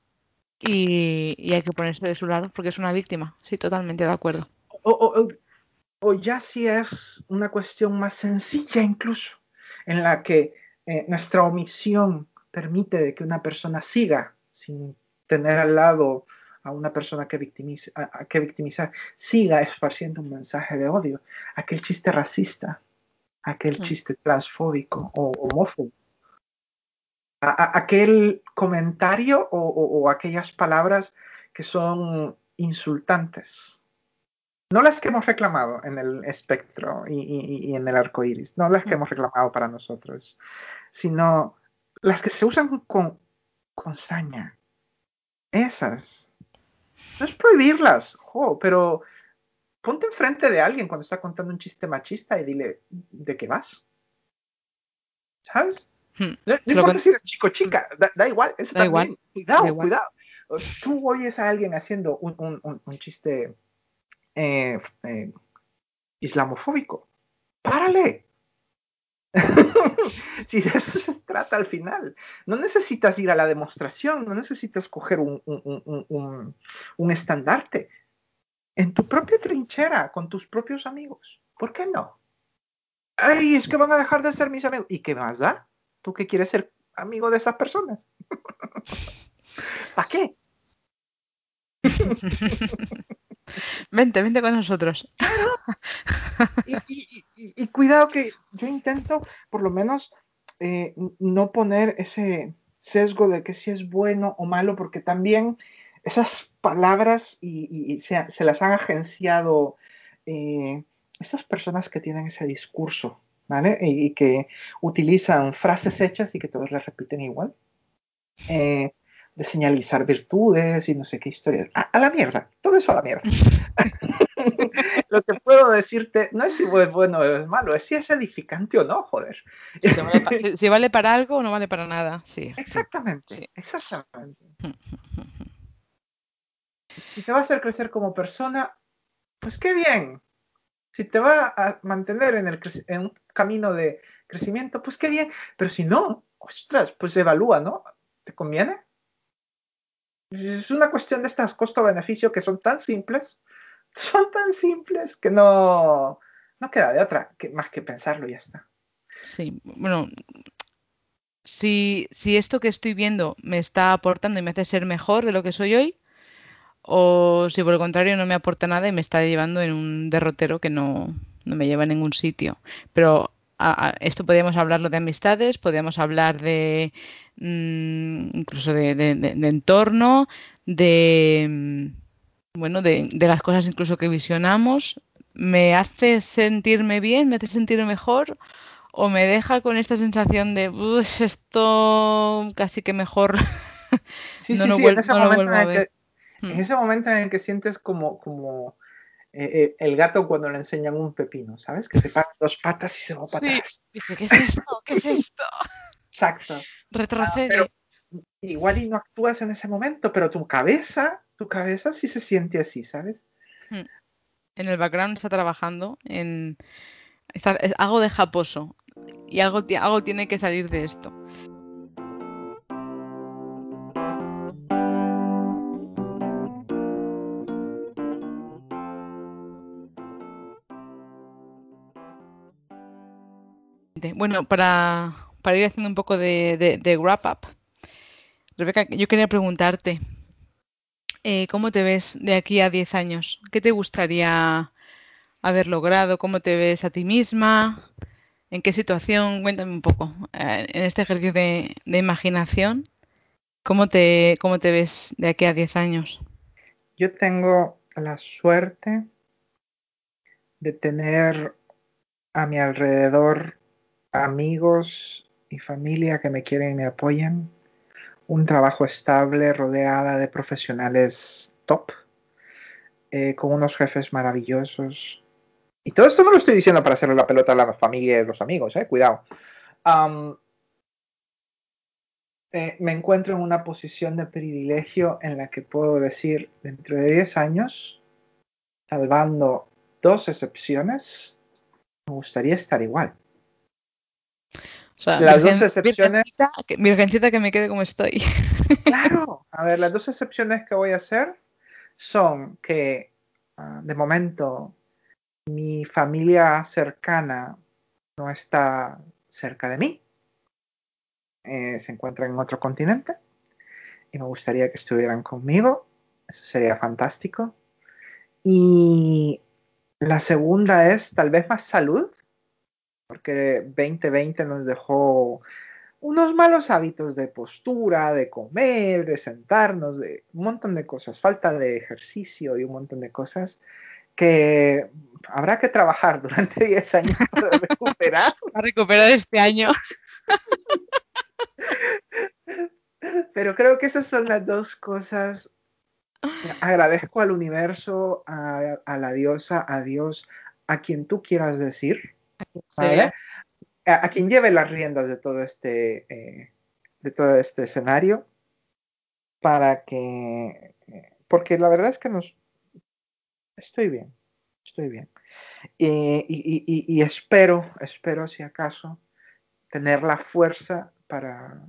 y, hay que ponerse de su lado porque es una víctima. Sí, totalmente de acuerdo. O, ya si es una cuestión más sencilla incluso, en la que eh, nuestra omisión permite que una persona siga sin tener al lado a una persona que, victimiza, a, que victimizar, siga esparciendo un mensaje de odio, aquel chiste racista, aquel mm. chiste transfóbico o homófobo, aquel comentario o, aquellas palabras que son insultantes. No las que hemos reclamado en el espectro y, en el arco iris, no las que hemos reclamado para nosotros, sino las que se usan con, con saña, esas. No es prohibirlas, pero ponte enfrente de alguien cuando está contando un chiste machista y dile, ¿de qué vas? ¿Sabes? Hmm. No, importa si eres chico o chica, da, igual, eso Igual. Cuidado, cuidado. Tú oyes a alguien haciendo un, chiste eh, eh, islamofóbico. Párale. si de eso se trata al final. No necesitas ir a la demostración, no necesitas coger un, un, estandarte. En tu propia trinchera, con tus propios amigos. ¿Por qué no? Ay, es que van a dejar de ser mis amigos. ¿Y qué más da? ¿Tú que quieres ser amigo de esas personas? ¿Para qué? Vente, vente con nosotros. Y, cuidado que yo intento por lo menos eh, no poner ese sesgo de que si es bueno o malo, porque también esas palabras y, se, las han agenciado eh, esas personas que tienen ese discurso, ¿vale? Y, que utilizan frases hechas y que todos las repiten igual. eh, de señalizar virtudes y no sé qué historias. A, la mierda, todo eso a la mierda. Lo que puedo decirte no es si es bueno o es malo, es si es edificante o no, joder. Si vale, para algo o no vale para nada, sí. Exactamente, exactamente. si te va a hacer crecer como persona, pues qué bien. Si te va a mantener en, el, en un camino de crecimiento, pues qué bien. Pero si no, ostras, pues evalúa, ¿no? ¿Te conviene? Es una cuestión de estas costo-beneficio que son tan simples, son tan simples que no, no queda de otra que, más que pensarlo y ya está. Sí, bueno, si, si esto que estoy viendo me está aportando y me hace ser mejor de lo que soy hoy, o si por el contrario no me aporta nada y me está llevando en un derrotero que no, no me lleva a ningún sitio. Pero esto podríamos hablarlo de amistades, podríamos hablar de mm, incluso de, entorno, de mm, bueno, de, las cosas incluso que visionamos. ¿Me hace sentirme bien? ¿Me hace sentir mejor? ¿O me deja con esta sensación de esto casi que mejor no, lo vuelvo a ver? Hmm. ese momento en el que sientes como, como eh, eh, el gato cuando le enseñan un pepino, ¿sabes? Que se para dos patas y se va para atrás. Dice, ¿qué es esto? ¿Qué es esto? Exacto. Retrocede. pero igual y no actúas en ese momento, pero tu cabeza, tu cabeza sí se siente así, ¿sabes? Hmm. En el background está trabajando en... Está, algo de japoso y algo, algo tiene que salir de esto. Bueno, para, ir haciendo un poco de, wrap up, Rebeca, yo quería preguntarte, eh, ¿cómo te ves de aquí a 10 años? ¿Qué te gustaría haber logrado? ¿Cómo te ves a ti misma? ¿En qué situación? Cuéntame un poco. Eh, en este ejercicio de, imaginación, ¿cómo te, ¿cómo te ves de aquí a 10 años? Yo tengo la suerte de tener a mi alrededor amigos y familia que me quieren y me apoyan, un trabajo estable rodeada de profesionales top, eh, con unos jefes maravillosos. Y todo esto no lo estoy diciendo para hacerle la pelota a la familia y los amigos, eh, cuidado. Eh, me encuentro en una posición de privilegio en la que puedo decir, dentro de 10 años, salvando dos excepciones, me gustaría estar igual las dos excepciones. Virgencita, que me quede como estoy. Claro, a ver, las dos excepciones que voy a hacer son que ah, de momento mi familia cercana no está cerca de mí, eh, se encuentra en otro continente y me gustaría que estuvieran conmigo, eso sería fantástico. Y la segunda es tal vez más salud, porque 2020 nos dejó unos malos hábitos de postura, de comer, de sentarnos, de un montón de cosas, falta de ejercicio y un montón de cosas que habrá que trabajar durante 10 años para recuperar. Para recuperar este año. Pero creo que esas son las dos cosas. Agradezco al universo, a, a la diosa, a Dios, a quien tú quieras decir, a, quien lleve las riendas de todo este, eh, de todo este escenario, para que, eh, porque la verdad es que nos, estoy bien, estoy bien. Y, espero, espero si acaso, tener la fuerza para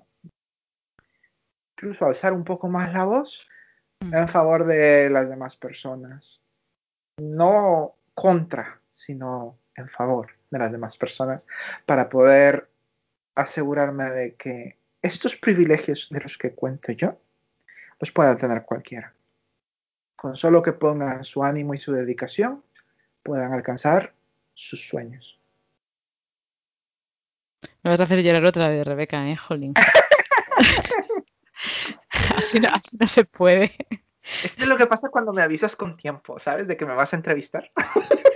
incluso alzar un poco más la voz mm. en favor de las demás personas. No contra, sino en favor de las demás personas para poder asegurarme de que estos privilegios de los que cuento yo los pueda tener cualquiera. Con solo que pongan su ánimo y su dedicación, puedan alcanzar sus sueños. Me vas a hacer llorar otra vez, Rebeca, ¿eh, Jolín? así, no, así no se puede. Esto es lo que pasa cuando me avisas con tiempo, ¿sabes? De que me vas a entrevistar.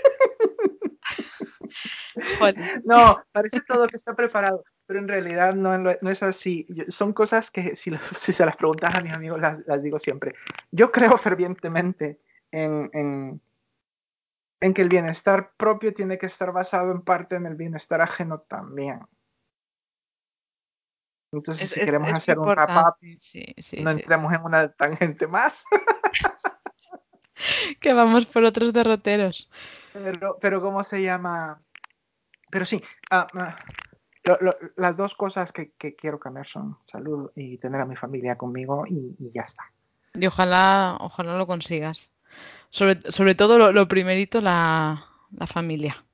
No, parece todo que está preparado. pero en realidad no, no es así. Son cosas que si, si, se las preguntas a mis amigos las, las digo siempre. Yo creo fervientemente en, en, en, que el bienestar propio tiene que estar basado en parte en el bienestar ajeno también. Entonces, si queremos hacer un wrap no entremos en una tangente más. que vamos por otros derroteros. Pero, pero ¿cómo se llama? Pero sí, ah, ah, las dos cosas que, quiero cambiar son salud y tener a mi familia conmigo y, ya está. Y ojalá, ojalá lo consigas. Sobre, sobre todo lo, primerito, la, familia.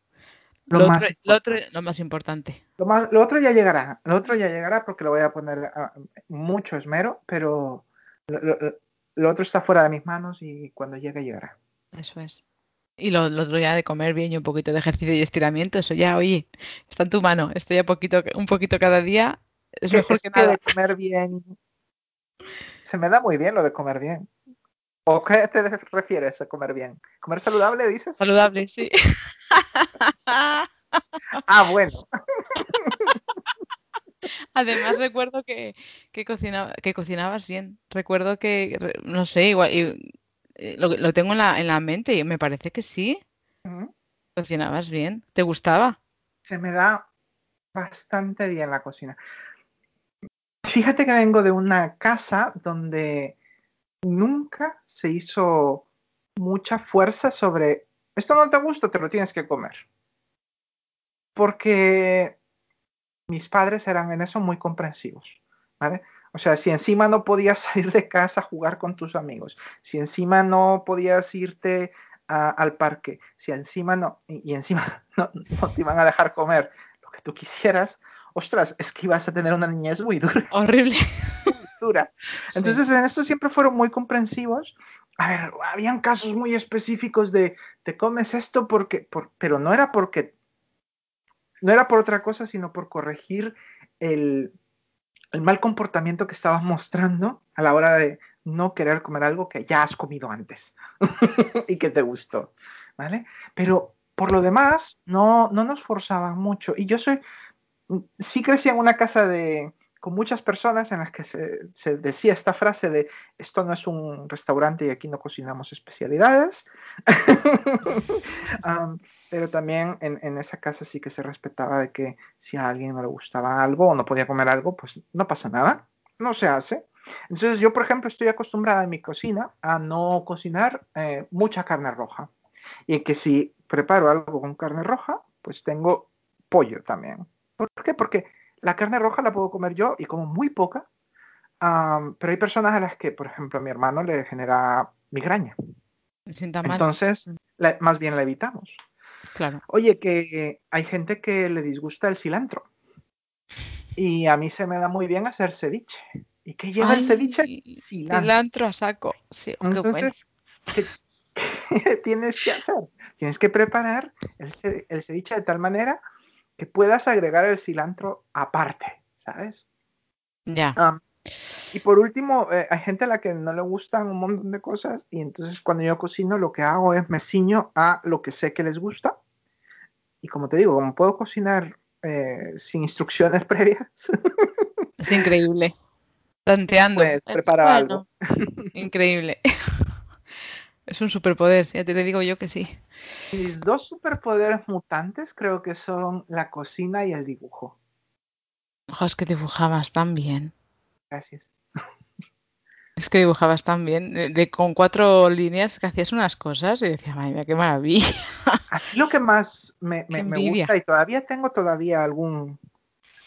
Lo, más otro, lo, más importante. Lo, más, lo otro ya llegará. Lo otro ya llegará porque lo voy a poner mucho esmero, pero lo, otro está fuera de mis manos y cuando llegue llegará. Eso es. Y lo, otro ya de comer bien y un poquito de ejercicio y estiramiento, eso ya, oye, está en tu mano. Esto ya poquito, un poquito cada día es mejor que, nada. de comer bien. Se me da muy bien lo de comer bien. ¿O qué te refieres a comer bien? ¿Comer saludable, dices? Saludable, sí. ah, bueno. Además recuerdo que, que, que cocinabas bien. Recuerdo que, no sé, igual, eh, lo, tengo en la, en la, mente y me parece que sí. Cocinabas bien. ¿Te gustaba? Se me da bastante bien la cocina. Fíjate que vengo de una casa donde nunca se hizo mucha fuerza sobre esto no te gusta, te lo tienes que comer. Porque mis padres eran en eso muy comprensivos, ¿vale? O sea, si encima no podías salir de casa a jugar con tus amigos, si encima no podías irte al parque, si encima no, y, encima no, te iban a dejar comer lo que tú quisieras, ostras, es que ibas a tener una niñez muy dura. Horrible. dura. Entonces, en esto siempre fueron muy comprensivos. A ver, habían casos muy específicos de te comes esto porque, pero no era porque, no era por otra cosa, sino por corregir el, el mal comportamiento que estabas mostrando a la hora de no querer comer algo que ya has comido antes y que te gustó, ¿vale? Pero por lo demás, no, no nos forzaban mucho. Y yo soy, sí crecí en una casa de, con muchas personas en las que se, decía esta frase de esto no es un restaurante y aquí no cocinamos especialidades, pero también en, esa casa sí que se respetaba de que si a alguien no le gustaba algo o no podía comer algo, pues no pasa nada, no se hace. Entonces yo, por ejemplo, estoy acostumbrada en mi cocina a no cocinar eh, mucha carne roja y que si preparo algo con carne roja, pues tengo pollo también. ¿Por qué? Porque la carne roja la puedo comer yo y como muy poca, pero hay personas a las que, por ejemplo, a mi hermano le genera migraña. Entonces, más bien la evitamos. Claro. Oye, que hay gente que le disgusta el cilantro. Y a mí se me da muy bien hacer ceviche. ¿Y qué lleva el ceviche? Cilantro. Cilantro a saco. Sí, Entonces, ¿qué, tienes que hacer? Tienes que preparar el ceviche de tal manera que puedas agregar el cilantro aparte, ¿sabes? Ya. y por último, eh, hay gente a la que no le gustan un montón de cosas y entonces cuando yo cocino lo que hago es me ciño a lo que sé que les gusta y como te digo, como puedo cocinar eh, sin instrucciones previas. Es increíble. Tanteando. Pues prepara algo. Increíble. Es un superpoder, ya te digo yo que sí. Mis dos superpoderes mutantes creo que son la cocina y el dibujo. Ojo, es que dibujabas tan bien. Gracias. Es que dibujabas tan bien. De, con cuatro líneas que hacías unas cosas y decía, madre mía, qué maravilla. Aquí lo que más me, me, me, gusta y todavía tengo todavía algún,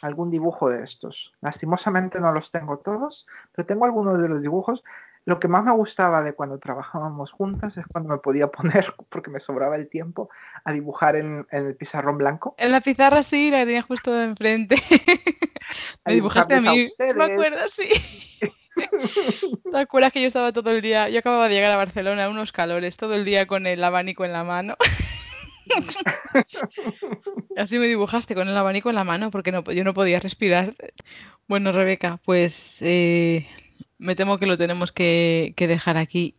algún dibujo de estos. Lastimosamente no los tengo todos, pero tengo algunos de los dibujos lo que más me gustaba de cuando trabajábamos juntas es cuando me podía poner, porque me sobraba el tiempo, a dibujar en, el pizarrón blanco. En la pizarra sí, la tenía justo de enfrente. me dibujaste a mí. me acuerdo, sí. ¿Te acuerdas que yo estaba todo el día? Yo acababa de llegar a Barcelona a unos calores, todo el día con el abanico en la mano. Así me dibujaste con el abanico en la mano porque no, yo no podía respirar. Bueno, Rebeca, pues eh, me temo que lo tenemos que, dejar aquí.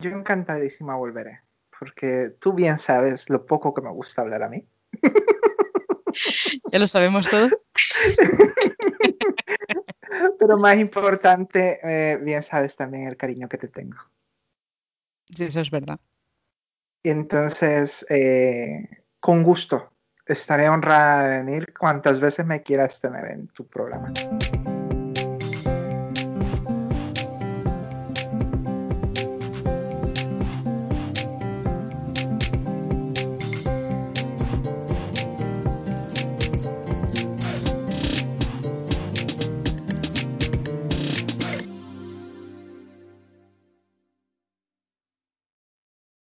Yo encantadísima volveré, porque tú bien sabes lo poco que me gusta hablar a mí. ya lo sabemos todos. Pero más importante, eh, bien sabes también el cariño que te tengo. Sí, eso es verdad. Entonces, eh, con gusto, estaré honrada de venir cuantas veces me quieras tener en tu programa.